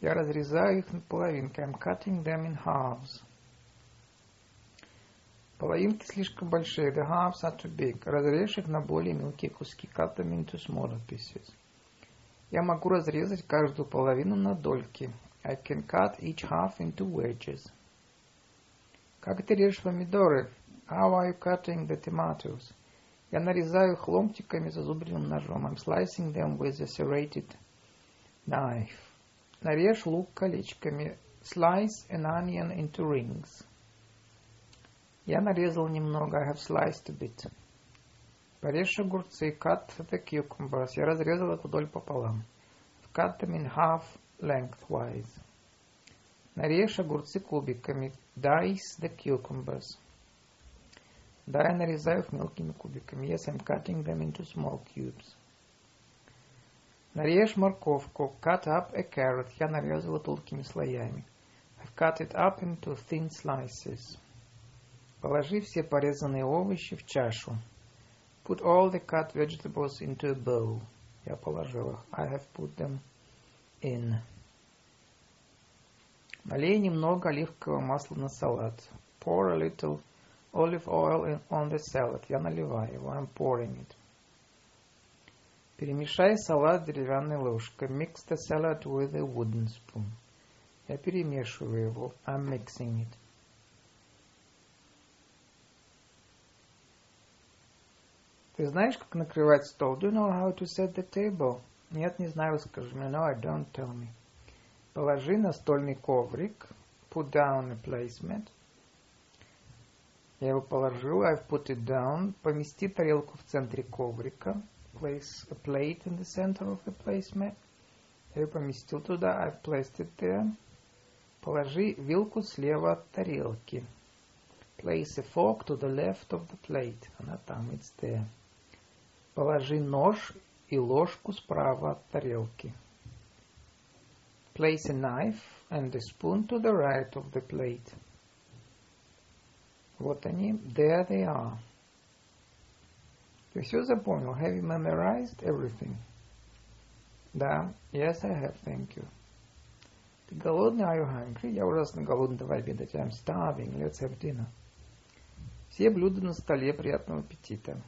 Я разрезаю их на половинки. I'm cutting them in halves. Половинки слишком большие. The halves are too big. Разрежь их на более мелкие куски. Cut them into smaller pieces. Я могу разрезать каждую половину на дольки. I can cut each half into wedges. Как ты режешь помидоры? How are you cutting the tomatoes? Я нарезаю их ломтиками зазубренным ножом. I'm slicing them with a serrated knife. Нарежь лук колечками. Slice an onion into rings. Я нарезал немного. I have sliced a bit. Порежь огурцы. Cut the cucumbers. Я разрезал их вдоль пополам. Cut them in half lengthwise. Нарежь огурцы кубиками. Dice the cucumbers. Да, я нарезаю их мелкими кубиками. Yes, I'm cutting them into small cubes. Нарежь морковку. Cut up a carrot. Я нарезала тонкими слоями. I've cut it up into thin slices. Положи все порезанные овощи в чашу. Put all the cut vegetables into a bowl. Я положил их. I have put them in. Налей немного оливкового масла на салат. Pour a little olive oil in, on the salad. Я наливаю его. I'm pouring it. Перемешай салат деревянной ложкой. Mix the salad with a wooden spoon. Я перемешиваю его. I'm mixing it. Ты знаешь, как накрывать стол? Do you know how to set the table? Нет, не знаю, скажи мне. No, I don't tell me. Положи настольный коврик. Put down a placement. Я его положил. I've put it down. Помести тарелку в центре коврика. Place a plate in the center of the placement. Я ее поместил туда. I've placed it there. Положи вилку слева от тарелки. Place a fork to the left of the plate. Она там, it's there. Положи нож и ложку справа от тарелки. Place a knife and a spoon to the right of the plate. Вот они. There they are. Ты все запомнил? Have you memorized everything? Да. Yes, I have. Thank you. Ты голодный? Are you hungry? Я ужасно голодный. Давай обедать. I'm starving. Let's have dinner. Все блюда на столе. Приятного аппетита.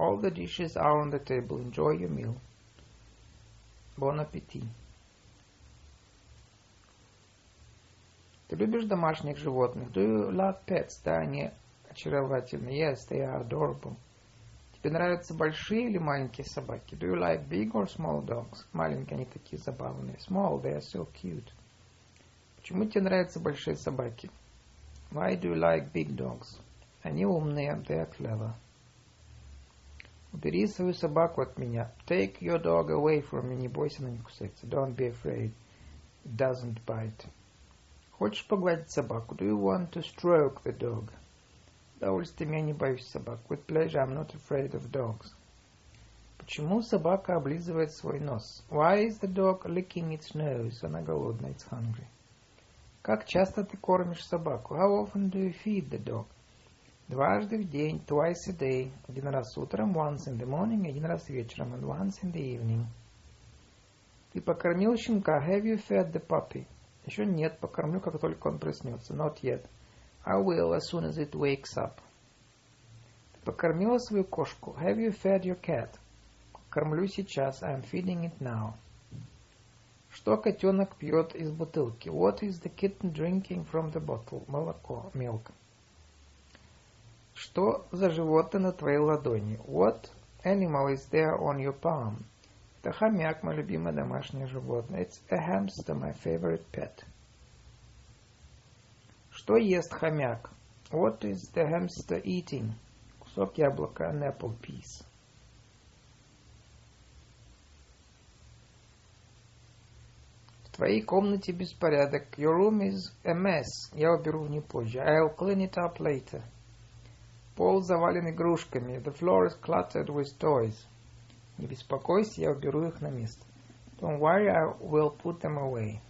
All the dishes are on the table. Enjoy your meal. Bon appetit. Ты любишь домашних животных? Do you love pets? Да, они очаровательны. Yes, they are adorable. Тебе нравятся большие или маленькие собаки? Do you like big or small dogs? Маленькие, они такие забавные. Small, they are so cute. Почему тебе нравятся большие собаки? Why do you like big dogs? Они умные, they are clever. Убери свою собаку от меня. Take your dog away from me. Не бойся, она не кусается. Don't be afraid. It doesn't bite. Хочешь погладить собаку? Do you want to stroke the dog? Удовольствием я не боюсь собак. With pleasure I'm not afraid of dogs. Почему собака облизывает свой нос? Why is the dog licking its nose? Она голодная, it's hungry. Как часто ты кормишь собаку? How often do you feed the dog? Дважды в день, twice a day. Один раз утром, once in the morning, один раз вечером, and once in the evening. Ты покормил щенка? Have you fed the puppy? Еще нет, покормлю, как только он проснется. Not yet. I will as soon as it wakes up. Ты покормила свою кошку? Have you fed your cat? Кормлю сейчас. I'm feeding it now. Что котенок пьет из бутылки? What is the kitten drinking from the bottle? Молоко, milk. Что за животное на твоей ладони? What animal is there on your palm? Это хомяк, мое любимое домашнее животное. It's a hamster, my favorite pet. Что ест хомяк? What is the hamster eating? Кусок яблока, an apple piece. В твоей комнате беспорядок. Your room is a mess. Я уберу в ней позже. I'll clean it up later. Пол завален игрушками. The floor is cluttered with toys. Не беспокойся, я уберу их на место. Don't worry, I will put them away.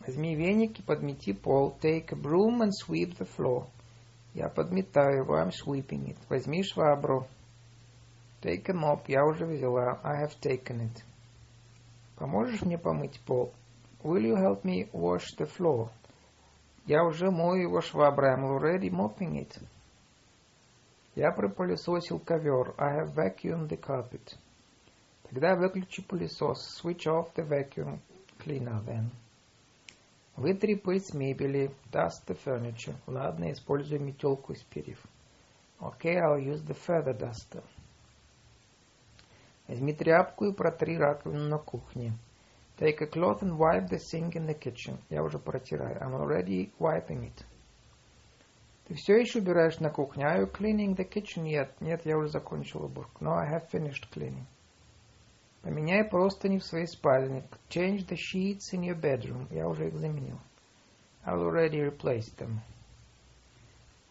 Возьми веник и подмети пол. Take a broom and sweep the floor. Я подметаю его. I'm sweeping it. Возьми швабру. Take a mop. Я уже взяла. I have taken it. Поможешь мне помыть пол? Will you help me wash the floor? Я уже мою его шваброй. I'm already mopping it. Я пропылесосил ковер. I have vacuumed the carpet. Тогда выключи пылесос. Switch off the vacuum cleaner then. Вытри пыль с мебели. Dust the furniture. Ладно, используй метелку из перьев. Okay, I'll use the feather duster. Возьми тряпку и протри раковину на кухне. Take a cloth and wipe the sink in the kitchen. Я уже протираю. I'm already wiping it. Ты все еще убираешь на кухне? Are you cleaning the kitchen yet? Нет, я уже закончил уборку. No, I have finished cleaning. Поменяй простыни в своей спальне. Change the sheets in your bedroom. Я уже их заменил. I already replaced them.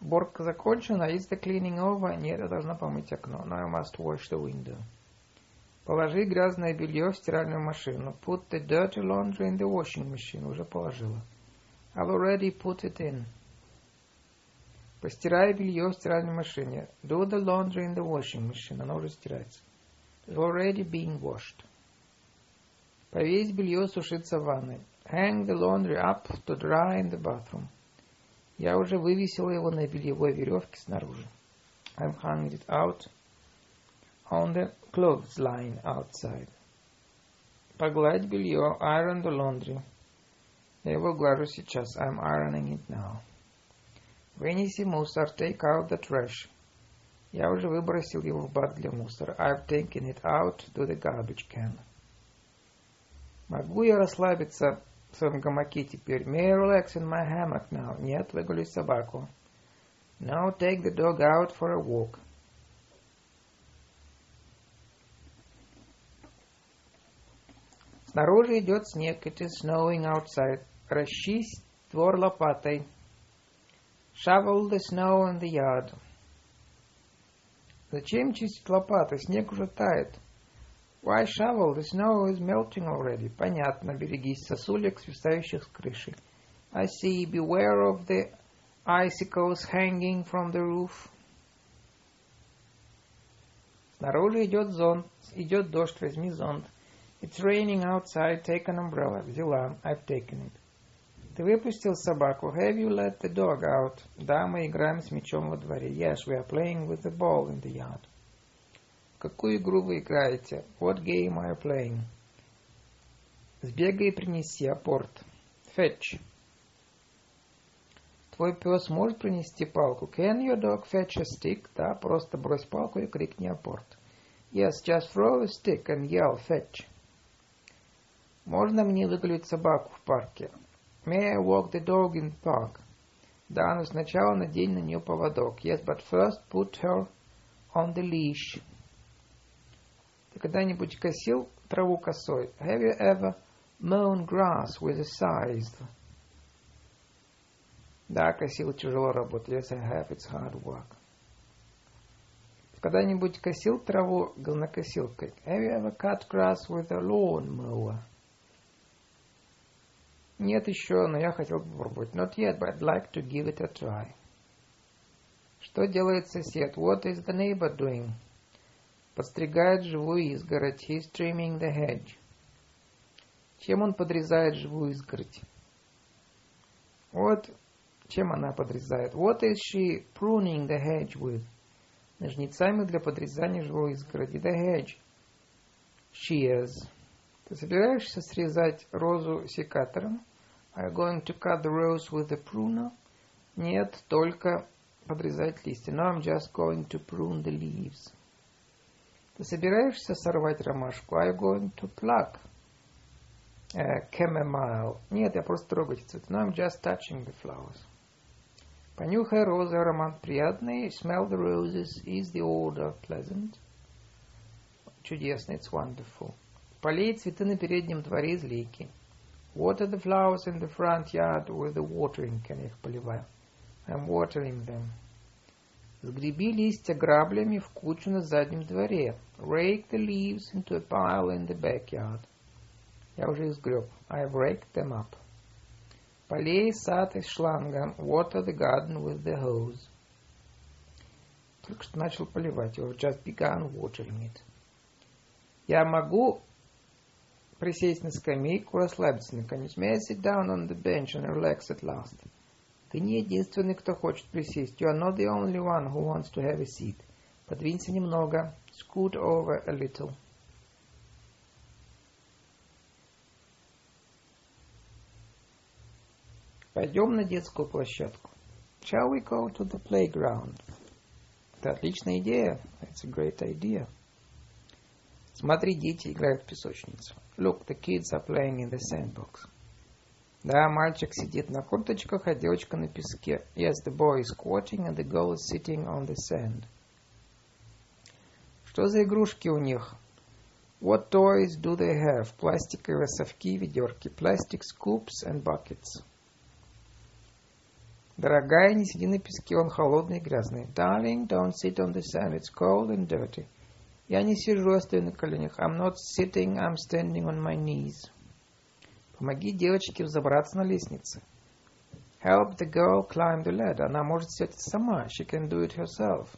Уборка закончена. Is the cleaning over? Нет, я должна помыть окно. No, I must wash the window. Положи грязное белье в стиральную машину. Put the dirty laundry in the washing machine. Уже положила. I've already put it in. Постирай белье в стиральной машине. Do the laundry in the washing machine. Оно уже стирается. It's already being washed. Повесь белье сушиться в ванной. Hang the laundry up to dry in the bathroom. Я уже вывесила его на бельевой веревке снаружи. I've hung it out on the clothesline outside. Погладь белье. Iron the laundry. Я его глажу сейчас. I'm ironing it now. Вынеси мусор. Take out the trash. Я уже выбросил его в бак для мусора. I've taken it out to the garbage can. Могу я расслабиться в своем гамаке теперь? May I relax in my hammock now? Нет, выгуляй собаку. No, take the dog out for a walk. Снаружи идет снег. It is snowing outside. Расчисть двор лопатой. Shovel the snow in the yard. Зачем чистить лопатой? Снег уже тает. Why shovel? The snow is melting already. Понятно. Берегись сосулек, свисающих с крыши. I see. Beware of the icicles hanging from the roof. Снаружи идет зонт. Идет дождь. Возьми зонт. It's raining outside. Take an umbrella. Взяла. I've taken it. Ты выпустил собаку? Have you let the dog out? Да, мы играем с мячом во дворе. Yes, we are playing with the ball in the yard. Какую игру вы играете? What game are you playing? Сбегай и принеси апорт. Fetch. Твой пес может принести палку? Can your dog fetch a stick? Да, просто брось палку и крикни апорт. Yes, just throw a stick and yell fetch. Можно мне выгулять собаку в парке? May I walk the dog in park? Да, но сначала надень на нее поводок. Yes, but first put her on the leash. Ты когда-нибудь косил траву косой? Have you ever mown grass with a scythe? Да, косил тяжело работать. Yes, I have. It's hard work. Когда-нибудь косил траву газонокосилкой? Have you ever cut grass with a lawn mower? Нет еще, но я хотел бы попробовать. Not yet, but I'd like to give it a try. Что делает сосед? What is the neighbor doing? Подстригает живую изгородь. He's trimming the hedge. Чем он подрезает живую изгородь? Вот чем она подрезает. What is she pruning the hedge with? Ножницами для подрезания живой изгороди. The hedge. Shears. Ты собираешься срезать розу секатором? Are you going to cut the rose with a pruner? Нет, только подрезать листья. No, I'm just going to prune the leaves. Ты собираешься сорвать ромашку? Are you going to pluck uh, chamomile? Нет, я просто трогать цветы. No, I'm just touching the flowers. Понюхай розы, аромат приятный. Smell the roses. Is the odor pleasant? Чудесно, it's wonderful. Полей цветы на переднем дворе из лейки. Water the flowers in the front yard with the watering can. Их поливаю. I'm watering them. Сгреби листья граблями в кучу на заднем дворе. Rake the leaves into a pile in the backyard. Я уже их сгреб. I've raked them up. Полей сад из шланга. Water the garden with the hose. Только что начал поливать. You've just begun watering it. Я могу присесть на скамейку, расслабиться наконец. May I sit down on the bench and relax at last? Ты не единственный, кто хочет присесть. You are not the only one who wants to have a seat. Подвинься немного. Scoot over a little. Пойдем на детскую площадку. Shall we go to the playground? Это отличная идея. It's a great idea. Смотри, дети играют в песочницу. Look, the kids are playing in the sandbox. Да, мальчик сидит на корточках, а девочка на песке. Yes, the boy is squatting and the girl is sitting on the sand. Что за игрушки у них? What toys do they have? Пластиковые совки, ведерки. Plastic scoops and buckets. Дорогая, не сиди на песке, он холодный и грязный. Darling, don't sit on the sand, it's cold and dirty. Я не сижу, я стою на коленях. I'm not sitting, I'm standing on my knees. Помоги девочке взобраться на лестнице. Help the girl climb the ladder. Она может сделать сама. She can do it herself.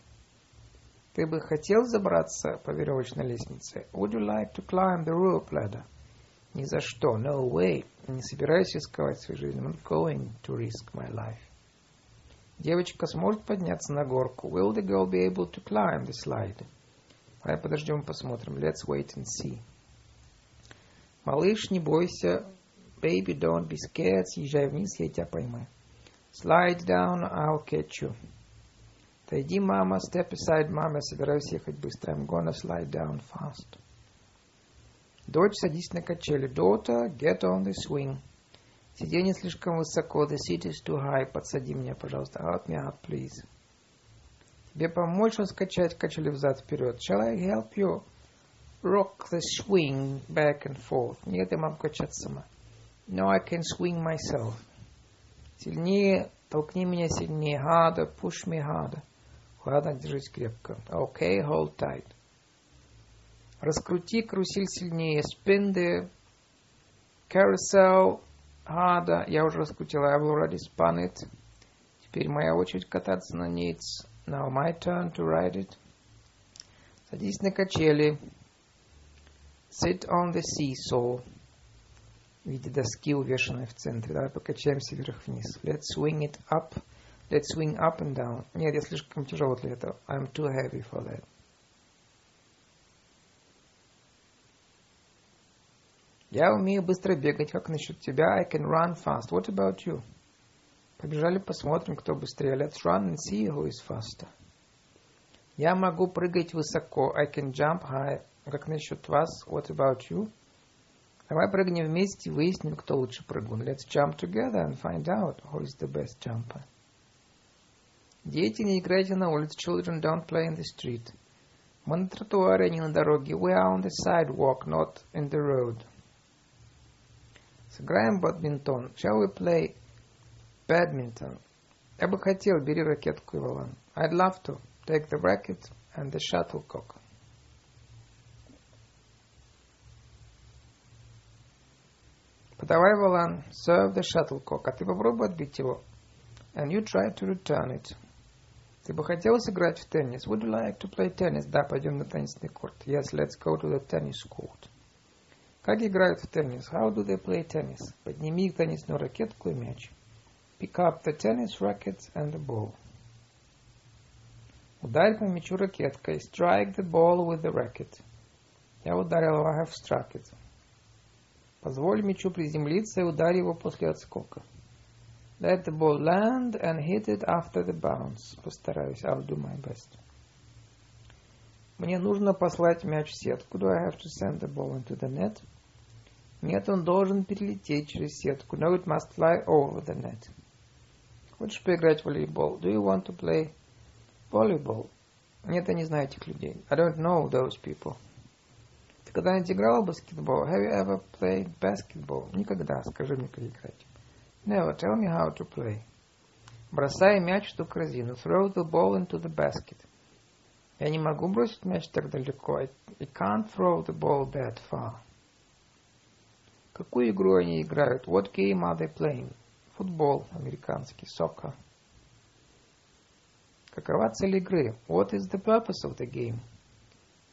Ты бы хотел забраться по веревочной лестнице? Would you like to climb the rope ladder? Ни за что. No way. Не собираюсь рисковать своей жизнью. I'm not going to risk my life. Девочка сможет подняться на горку. Will the girl be able to climb the slide? Давай подождем, посмотрим. Let's wait and see. Малыш, не бойся. Baby, don't be scared. Съезжай вниз, я тебя поймаю. Slide down, I'll catch you. Отойди, мама. Step aside, мама. Я собираюсь ехать быстро. I'm gonna slide down fast. Дочь, садись на качели. Daughter, get on the swing. Сиденье слишком высоко. The seat is too high. Подсади меня, пожалуйста. Help me up, please. Тебе помочь раскачать качели взад-вперед? Shall I help you rock the swing back and forth? Нет, я могу качаться сама. No, I can swing myself. Сильнее, толкни меня сильнее. Harder, push me harder. Ладно, держись крепко. Okay, hold tight. Раскрути карусель сильнее. Spin the carousel harder. Я уже раскрутила. I've already spun it. Теперь моя очередь кататься на ней. Now my turn to ride it. Садись на качели. Sit on the seesaw. В виде доски, увешанной в центре. Давай покачаемся вверх-вниз. Let's swing it up. Let's swing up and down. Нет, я слишком тяжело для этого. I'm too heavy for that. Я умею быстро бегать. Как насчет тебя? I can run fast. What about you? Побежали, посмотрим, кто быстрее. Let's run and see who is faster. Я могу прыгать высоко. I can jump high. Как насчет вас? What about you? Давай прыгнем вместе и выясним, кто лучше прыгун. Let's jump together and find out who is the best jumper. Дети, не играйте на улице. Children, don't play in the street. Мы на тротуаре, а не на дороге. We are on the sidewalk, not in the road. Сыграем в бадминтон. Shall we play badminton? Я бы хотел, бери ракетку и валан. I'd love to. Take the racket and the shuttlecock. Подавай валан. Serve the shuttlecock. А ты попробуй отбить его. And you try to return it. Ты бы хотел сыграть в теннис? Would you like to play tennis? Да, пойдем на теннисный корт. Yes, let's go to the tennis court. Как играют в теннис? How do they play tennis? Подними теннисную ракетку и мяч. Pick up the tennis racket and the ball. Ударь по мячу ракеткой. Strike the ball with the racket. Я ударил, I have struck it. Позволь мячу приземлиться и ударь его после отскока. Let the ball land and hit it after the bounce. Постараюсь. I'll do my best. Мне нужно послать мяч в сетку. Do I have to send the ball into the net? Нет, он должен перелететь через сетку. No, it must fly over the net. Хочешь поиграть в волейбол? Do you want to play volleyball? Нет, я не знаю этих людей. I don't know those people. Ты когда-нибудь играл в баскетбол? Have you ever played basketball? Никогда. Скажи мне, как играть. Never. Tell me how to play. Бросай мяч в корзину. Throw the ball into the basket. Я не могу бросить мяч так далеко. I can't throw the ball that far. Какую игру они играют? What game are they playing? Футбол американский, soccer. Какова цель игры? What is the purpose of the game?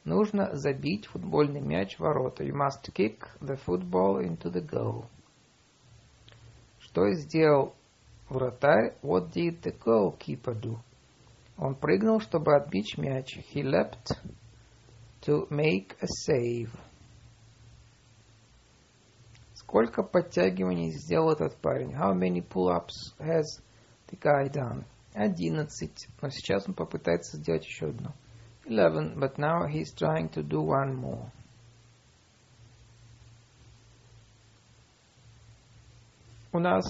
Нужно забить футбольный мяч в ворота. You must kick the football into the goal. Что сделал вратарь? What did the goalkeeper do? Он прыгнул, чтобы отбить мяч. He leapt to make a save. Сколько подтягиваний сделал этот парень? How many pull-ups has the guy done? Одиннадцать. Но сейчас он попытается сделать еще одно. Eleven, but now he's trying to do one more. У нас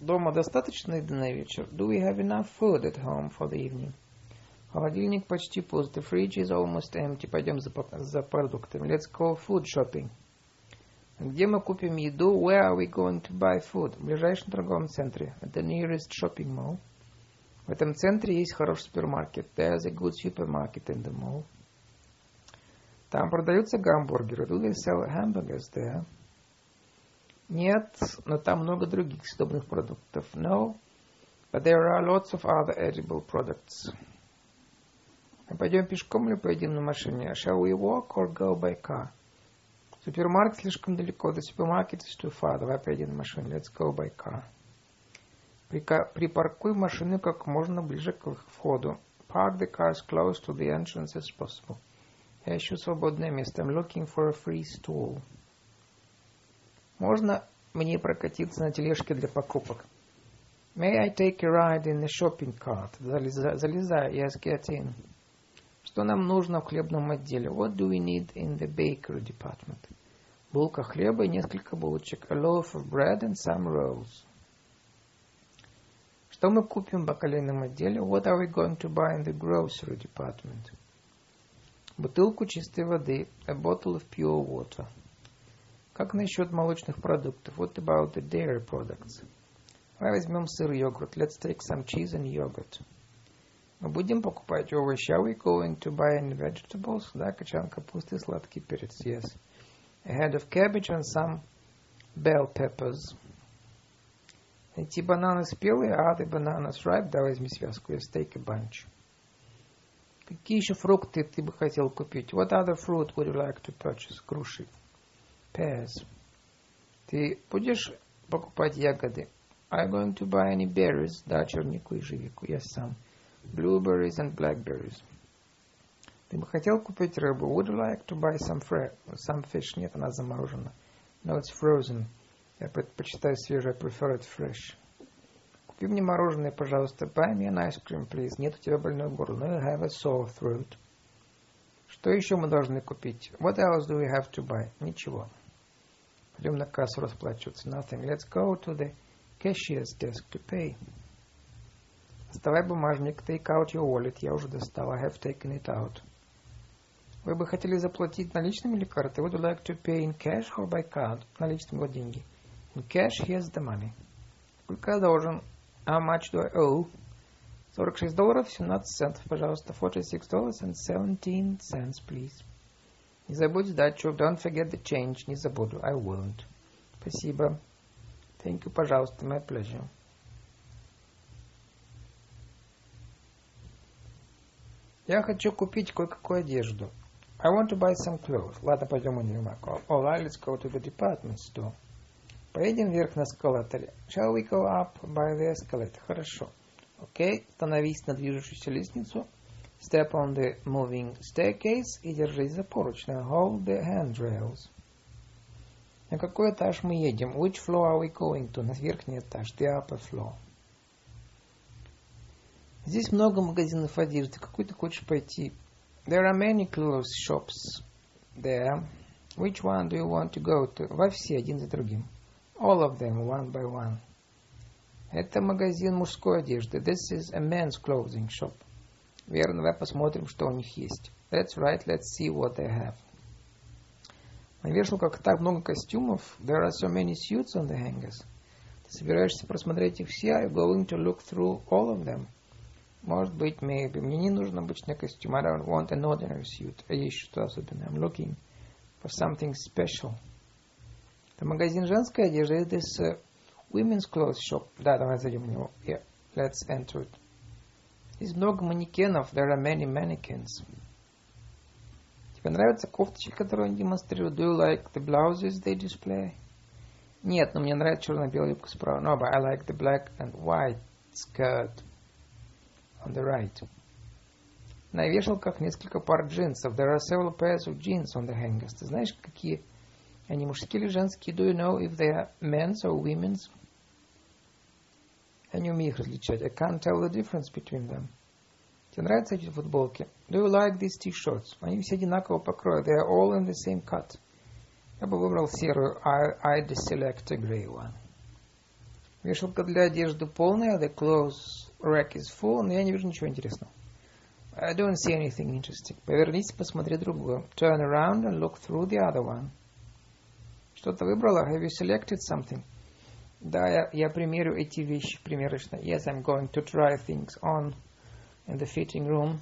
дома достаточно еды на вечер? Do we have enough food at home for the evening? Холодильник почти пуст. The fridge is almost empty. Пойдем за, за продуктами. Let's go food shopping. Где мы купим еду? Where are we going to buy food? В ближайшем торговом центре. At the nearest shopping mall. В этом центре есть хороший супермаркет. There's a good supermarket in the mall. Там продаются гамбургеры. Do they sell hamburgers there? Нет, но там много других съедобных продуктов. No, but there are lots of other edible products. Мы пойдем пешком или поедем на машине? Shall we walk or go by car? Супермаркет слишком далеко. Supermarket is too far. Давай поедем на машине. Let's go car. Припаркуй машину как можно ближе к входу. Park the car as close to the entrance as possible. Я ищу свободное место. I'm looking for a free stool. Можно мне прокатиться на тележке для покупок? May I take a ride in the shopping cart? Залезай. Yes, get in. Что нам нужно в хлебном отделе? What do we need in the bakery department? Булка хлеба и несколько булочек. A loaf of bread and some rolls. Что мы купим в бакалейном отделе? What are we going to buy in the grocery department? Бутылку чистой воды. A bottle of pure water. Как насчет молочных продуктов? What about the dairy products? Давай возьмем сыр и йогурт. Let's take some cheese and yogurt. Мы будем покупать овощи. Are we going to buy any vegetables? Да, качан капусты, сладкий перец. Yes. A head of cabbage and some bell peppers. Найти бананы спелые, а the bananas ripe. Да, возьми связку. Yes, take a bunch. Какие еще фрукты ты бы хотел купить? What other fruit would you like to purchase? Груши. Pears. Ты будешь покупать ягоды? Are you going to buy any berries? Да, чернику и ежевику. Yes, some blueberries and blackberries. Ты бы хотел купить рыбу? Would you like to buy some, fre- some fish? Нет, она заморожена. No, it's frozen. Я предпочитаю свежее. I prefer it fresh. Купи мне мороженое, пожалуйста. Buy me an ice cream, please. Нет у тебя больное горло. No, you have a sore throat. Что еще мы должны купить? What else do we have to buy? Ничего. Пойдем на кассу расплачиваться. Nothing. Let's go to the cashier's desk to pay. Доставай бумажник. Take out your wallet. Я уже достал. I have taken it out. Вы бы хотели заплатить наличными или картой? Would you like to pay in cash or by card? Наличными вот деньги. In cash, here's the money. Сколько я должен? How much do I owe? 46 долларов 17 центов, пожалуйста. 46 dollars and 17 cents, please. Не забудь сдачу. Don't forget the change. Не забуду. I won't. Спасибо. Thank you, пожалуйста. My pleasure. Я хочу купить кое-какую одежду. I want to buy some clothes. Ладно, пойдем в универмаг. All right, let's go to the department store. Поедем вверх на эскалаторе. Shall we go up by the escalator? Хорошо. Окей, okay. становись на движущуюся лестницу. Step on the moving staircase и держись за поручни. Hold the handrails. На какой этаж мы едем? Which floor are we going to? На верхний этаж. The upper floor. Здесь много магазинов одежды. Какой ты хочешь пойти? There are many clothes shops there. Which one do you want to go to? Во все, один за другим. All of them, one by one. Это магазин мужской одежды. This is a men's clothing shop. Верно, давай посмотрим, что у них есть. That's right, let's see what they have. На вешалках так много костюмов. There are so many suits on the hangers. Ты собираешься просмотреть их все? Are you going to look through all of them? Может быть, maybe. Мне не нужен обычный костюм. I don't want an ordinary suit. А есть что особенное. I'm looking for something special. Это магазин женской одежды. This uh, women's clothes shop. Да, давай зайдем в него. Yeah, let's enter it. Здесь много манекенов. There are many mannequins. Тебе нравятся кофточки, которые они демонстрируют? Do you like the blouses they display? Нет, но мне нравится черно-белая юбка справа. No, but I like the black and white skirt on the right. На вешалках несколько пар джинсов. There are several pairs of jeans on the hangers. Ты знаешь, какие они мужские или женские? Do you know if they are men's or women's? Я не умею их различать. I can't tell the difference between them. Тебе нравятся эти футболки? Do you like these t-shirts? Они все одинакового покроя. They are all in the same cut. Я бы выбрал серую. I, I'd select a grey one. Вешалка для одежды полная. The clothes rack is full. Но я не вижу ничего интересного. I don't see anything interesting. Повернись, посмотри другую. Turn around and look through the other one. Что-то выбрала? Have you selected something? Да, я, я примерю эти вещи примерочно. Yes, I'm going to try things on in the fitting room.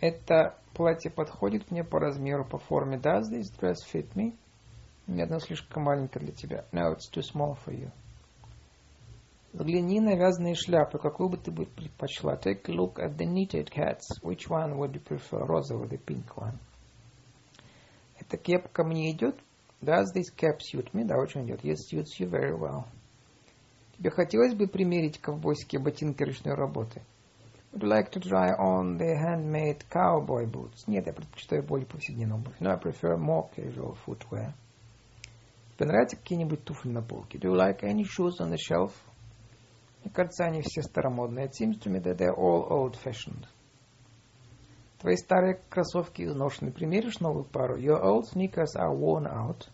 Это платье подходит мне по размеру, по форме. Does this dress fit me? Нет, оно слишком маленькое для тебя. No, it's too small for you. Взгляни на вязаные шляпы. Какую бы ты бы предпочла? Take a look at the knitted hats. Which one would you prefer? Розовый, the pink one. Эта кепка мне идет? Does this cap suit me? Да, очень идет. Yes, suits you very well. Тебе хотелось бы примерить ковбойские ботинки ручной работы? Would you like to try on the handmade cowboy boots? Нет, я предпочитаю более повседневную обувь. No, I prefer more casual footwear. Тебе нравятся какие-нибудь туфли на полке? Do you like any shoes on the shelf? Мне кажется, они все старомодные. It seems to me that they're all old-fashioned. Твои старые кроссовки изношены. Примеришь новую пару? Your old sneakers are worn out.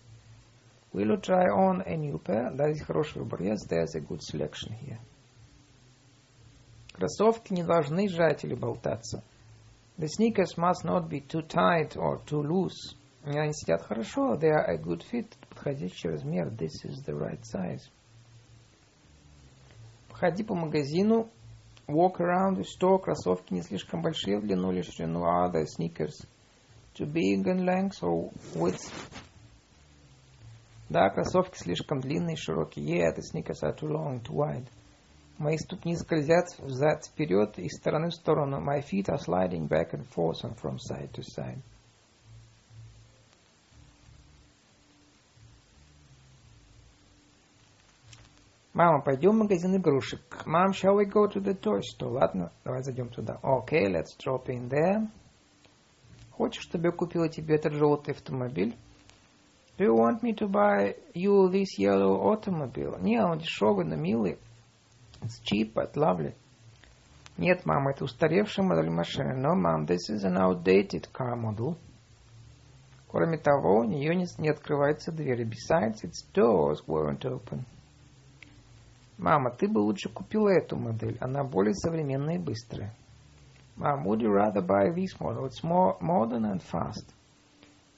Will you try on a new pair? Да, здесь хороший выбор. Yes, there's a good selection here. Кроссовки не должны жать или болтаться. The sneakers must not be too tight or too loose. Они сидят хорошо. They are a good fit. Подходящий размер. This is the right size. Походи по магазину. Walk around the store. Кроссовки не слишком большие в длину или ширину. Are the sneakers too big in length or width? Да, кроссовки слишком длинные и широкие. Yeah, the sneakers are too long, too wide. Мои ступни скользят взад-вперед и стороны в сторону. My feet are sliding back and forth and from side to side. Мама, пойдем в магазин игрушек. Mom, shall we go to the toy store? Ладно, давай зайдем туда. Okay, let's drop in there. Хочешь, чтобы я купила тебе этот желтый автомобиль? Do you want me to buy you this yellow automobile? Не, он дешевый, но милый. It's cheap, but lovely. Нет, мама, это устаревшая модель машины. No, mom, this is an outdated car model. Кроме того, у нее не, не открывается дверь. Besides, its doors weren't open. Мама, ты бы лучше купила эту модель. Она более современная и быстрая. Mom, would you rather buy this model? It's more modern and fast.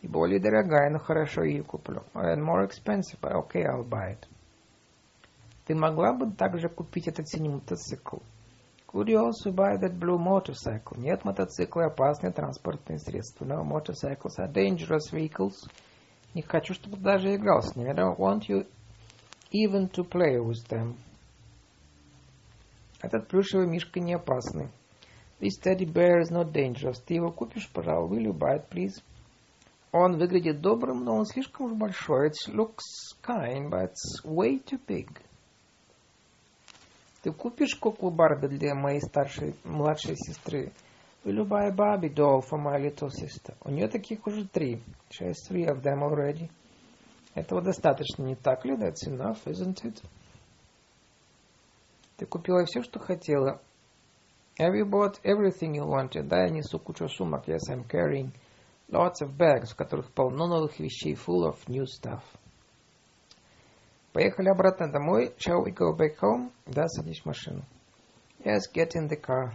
И более дорогая, но хорошо ее куплю. And more expensive, but okay, I'll buy it. Ты могла бы также купить этот синий мотоцикл? Could you also buy that blue motorcycle? Нет, мотоциклы опасные транспортные средства. No, motorcycles are dangerous vehicles. Не хочу, чтобы даже играл с ними. I don't want you even to play with them. Этот плюшевый мишка не опасный. This teddy bear is not dangerous. Ты его купишь, пожалуй, will you buy it, please? Он выглядит добрым, но он слишком уж большой. It looks kind, but it's way too big. Ты купишь куклу Барби для моей старшей, младшей сестры? Will you buy a Barbie doll for my little sister? У нее таких уже три. She has three of them already. Этого достаточно, не так ли? That's enough, isn't it? Ты купила все, что хотела. Have you bought everything you wanted? Да, я несу кучу сумок. Yes, I'm carrying lots of bags, в которых полно новых вещей, full of new stuff. Поехали обратно домой. Shall we go back home? Да, садись в машину. Yes, get in the car.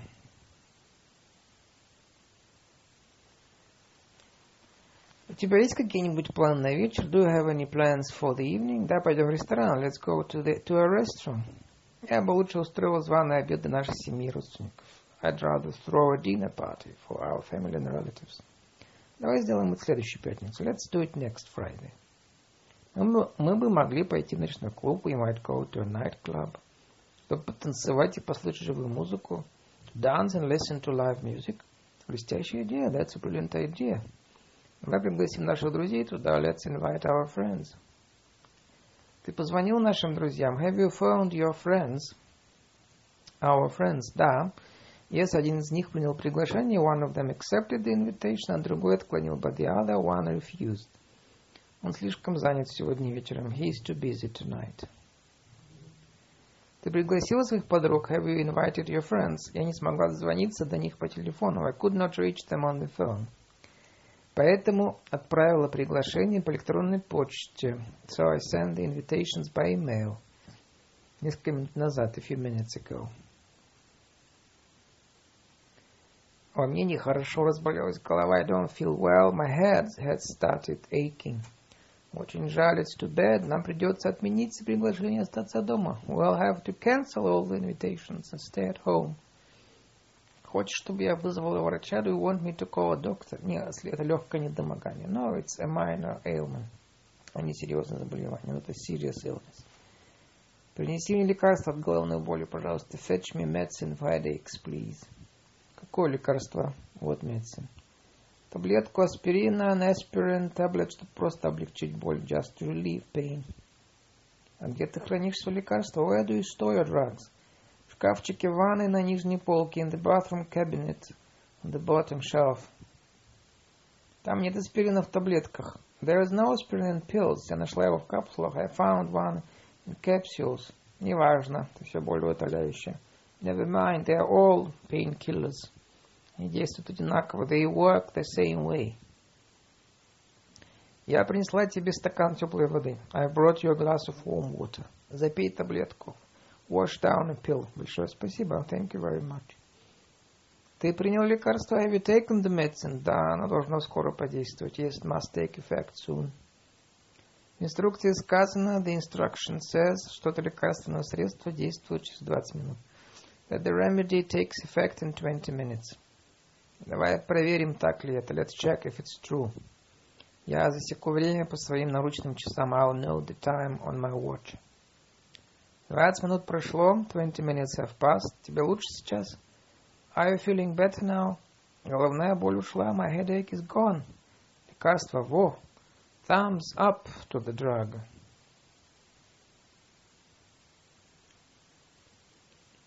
У тебя есть какие-нибудь планы на вечер? Do you have any plans for the evening? Да, пойдем в ресторан. Let's go to, the, to a restaurant. Я бы лучше устроил званый обед для нашей семьи и родственников. I'd rather throw a dinner party for our family and relatives. Давай сделаем это следующую пятницу. Let's do it next Friday. Мы, мы бы могли пойти в ночной клуб, we might go to a nightclub, чтобы потанцевать и послушать живую музыку. Dance and listen to live music. Блестящая идея, that's a brilliant idea. Давай пригласим наших друзей туда, let's invite our friends. Ты позвонил нашим друзьям? Have you phoned your friends? Our friends, да. Yes, один из них принял приглашение, one of them accepted the invitation, а другой отклонил, but the other one refused. Он слишком занят сегодня вечером. He is too busy tonight. Ты пригласила своих подруг? Have you invited your friends? Я не смогла дозвониться до них по телефону. I could not reach them on the phone. Поэтому отправила приглашение по электронной почте. So I sent the invitations by email. Несколько минут назад, a few minutes ago. О, мне нехорошо разболелась голова. I don't feel well. My head had started aching. Очень жаль, it's too bad. Нам придется отменить все приглашения остаться дома. We'll have to cancel all the invitations and stay at home. Хочешь, чтобы я вызвала врача? Do you want me to call a doctor? Нет, это легкое недомогание. No, it's a minor ailment. А не серьезное заболевание. Это serious illness. Принеси мне лекарство от головной боли, пожалуйста. Fetch me medicine for headaches, please. Какое лекарство? Вот medicine. Таблетку аспирина, an aspirin tablet, чтобы просто облегчить боль. Just to relieve pain. А где ты хранишь свои лекарства? Where do you store your drugs? Шкафчике ванной на нижней полке, in the bathroom cabinet, on the bottom shelf. Там нет аспирина в таблетках. There is no aspirin in pills. Я нашла его в капсулах. I found one in capsules. Неважно, это все более утоляющее. Never mind, they are all painkillers. Они действуют одинаково. They work the same way. Я принесла тебе стакан теплой воды. I brought you a glass of warm water. Запей таблетку wash down a pill. Большое спасибо. Thank you very much. Ты принял лекарство? Have you taken the medicine? Да, оно должно скоро подействовать. Yes, it must take effect soon. В инструкции сказано, the instruction says, что это лекарственное средство действует через 20 минут. That the remedy takes effect in 20 minutes. Давай проверим, так ли это. Let's check if it's true. Я засеку время по своим наручным часам. I'll know the time on my watch. 20 минут прошло, 20 minutes have passed. Тебе лучше сейчас? Are you feeling better now? Головная боль ушла, my headache is gone. Лекарство, во. Thumbs up to the drug.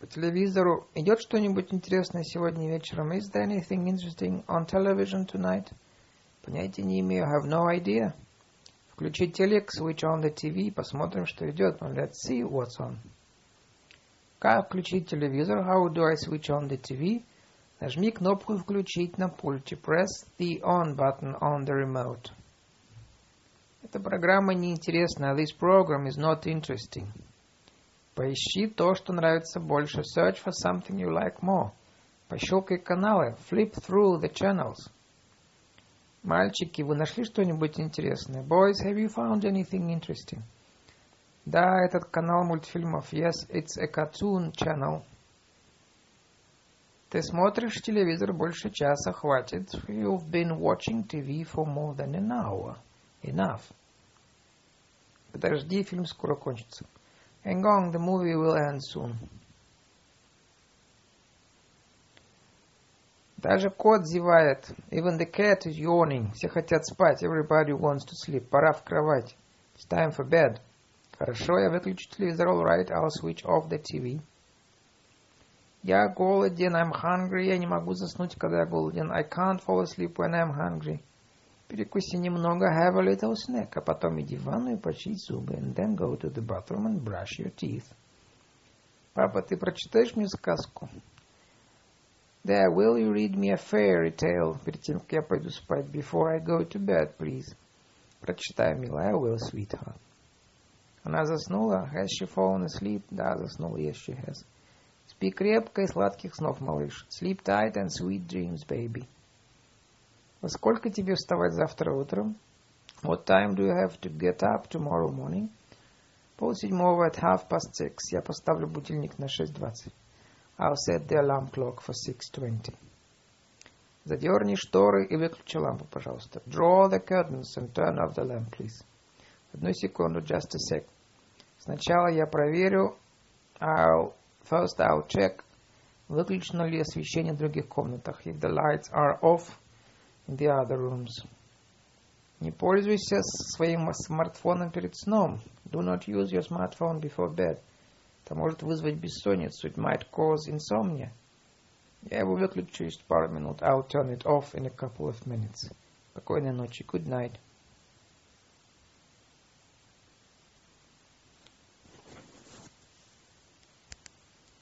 По телевизору идет что-нибудь интересное сегодня вечером? Is there anything interesting on television tonight? Понятия не имею, have no idea. Включить телек, switch on the TV, посмотрим, что идет. Let's see what's on. Как включить телевизор? How do I switch on the TV? Нажми кнопку «Включить» на пульте. Press the on button on the remote. Эта программа неинтересна. This program is not interesting. Поищи то, что нравится больше. Search for something you like more. Пощелкай каналы. Flip through the channels. Мальчики, вы нашли что-нибудь интересное? Boys, have you found anything interesting? Да, этот канал мультфильмов. Yes, it's a cartoon channel. Ты смотришь телевизор больше часа, хватит. You've been watching TV for more than an hour. Enough. Подожди, фильм скоро кончится. Hang on, the movie will end soon. Даже кот зевает. Even the cat is yawning. Все хотят спать. Everybody wants to sleep. Пора в кровать. It's time for bed. Хорошо, я выключу телевизор. All right, I'll switch off the TV. Я голоден. I'm hungry. Я не могу заснуть, когда я голоден. I can't fall asleep when I'm hungry. Перекуси немного. Have a little snack. А потом иди в ванную почисть зубы. And then go to the bathroom and brush your teeth. Папа, ты прочитаешь мне сказку? There, will you read me a fairy tale перед тем, как я пойду спать? Before I go to bed, please. Прочитай, милая. Will, sweetheart. Она заснула. Has she fallen asleep? Да, заснула. Yes, she has. Спи крепко и сладких снов, малыш. Sleep tight and sweet dreams, baby. Во сколько тебе вставать завтра утром? What time do you have to get up tomorrow morning? Пол седьмого at half past six. Я поставлю будильник на шесть двадцать. I'll set the alarm clock for 6.20. Задерни шторы и выключи лампу, пожалуйста. Draw the curtains and turn off the lamp, please. Одну секунду, just a sec. Сначала я проверю, I'll, first I'll check, выключено ли освещение в других комнатах, if the lights are off in the other rooms. Не пользуйся своим смартфоном перед сном. Do not use your smartphone before bed. Это может вызвать бессонницу. It might cause insomnia. Я его выключу через пару минут. I'll turn it off in a couple of minutes. Спокойной ночи. Good night.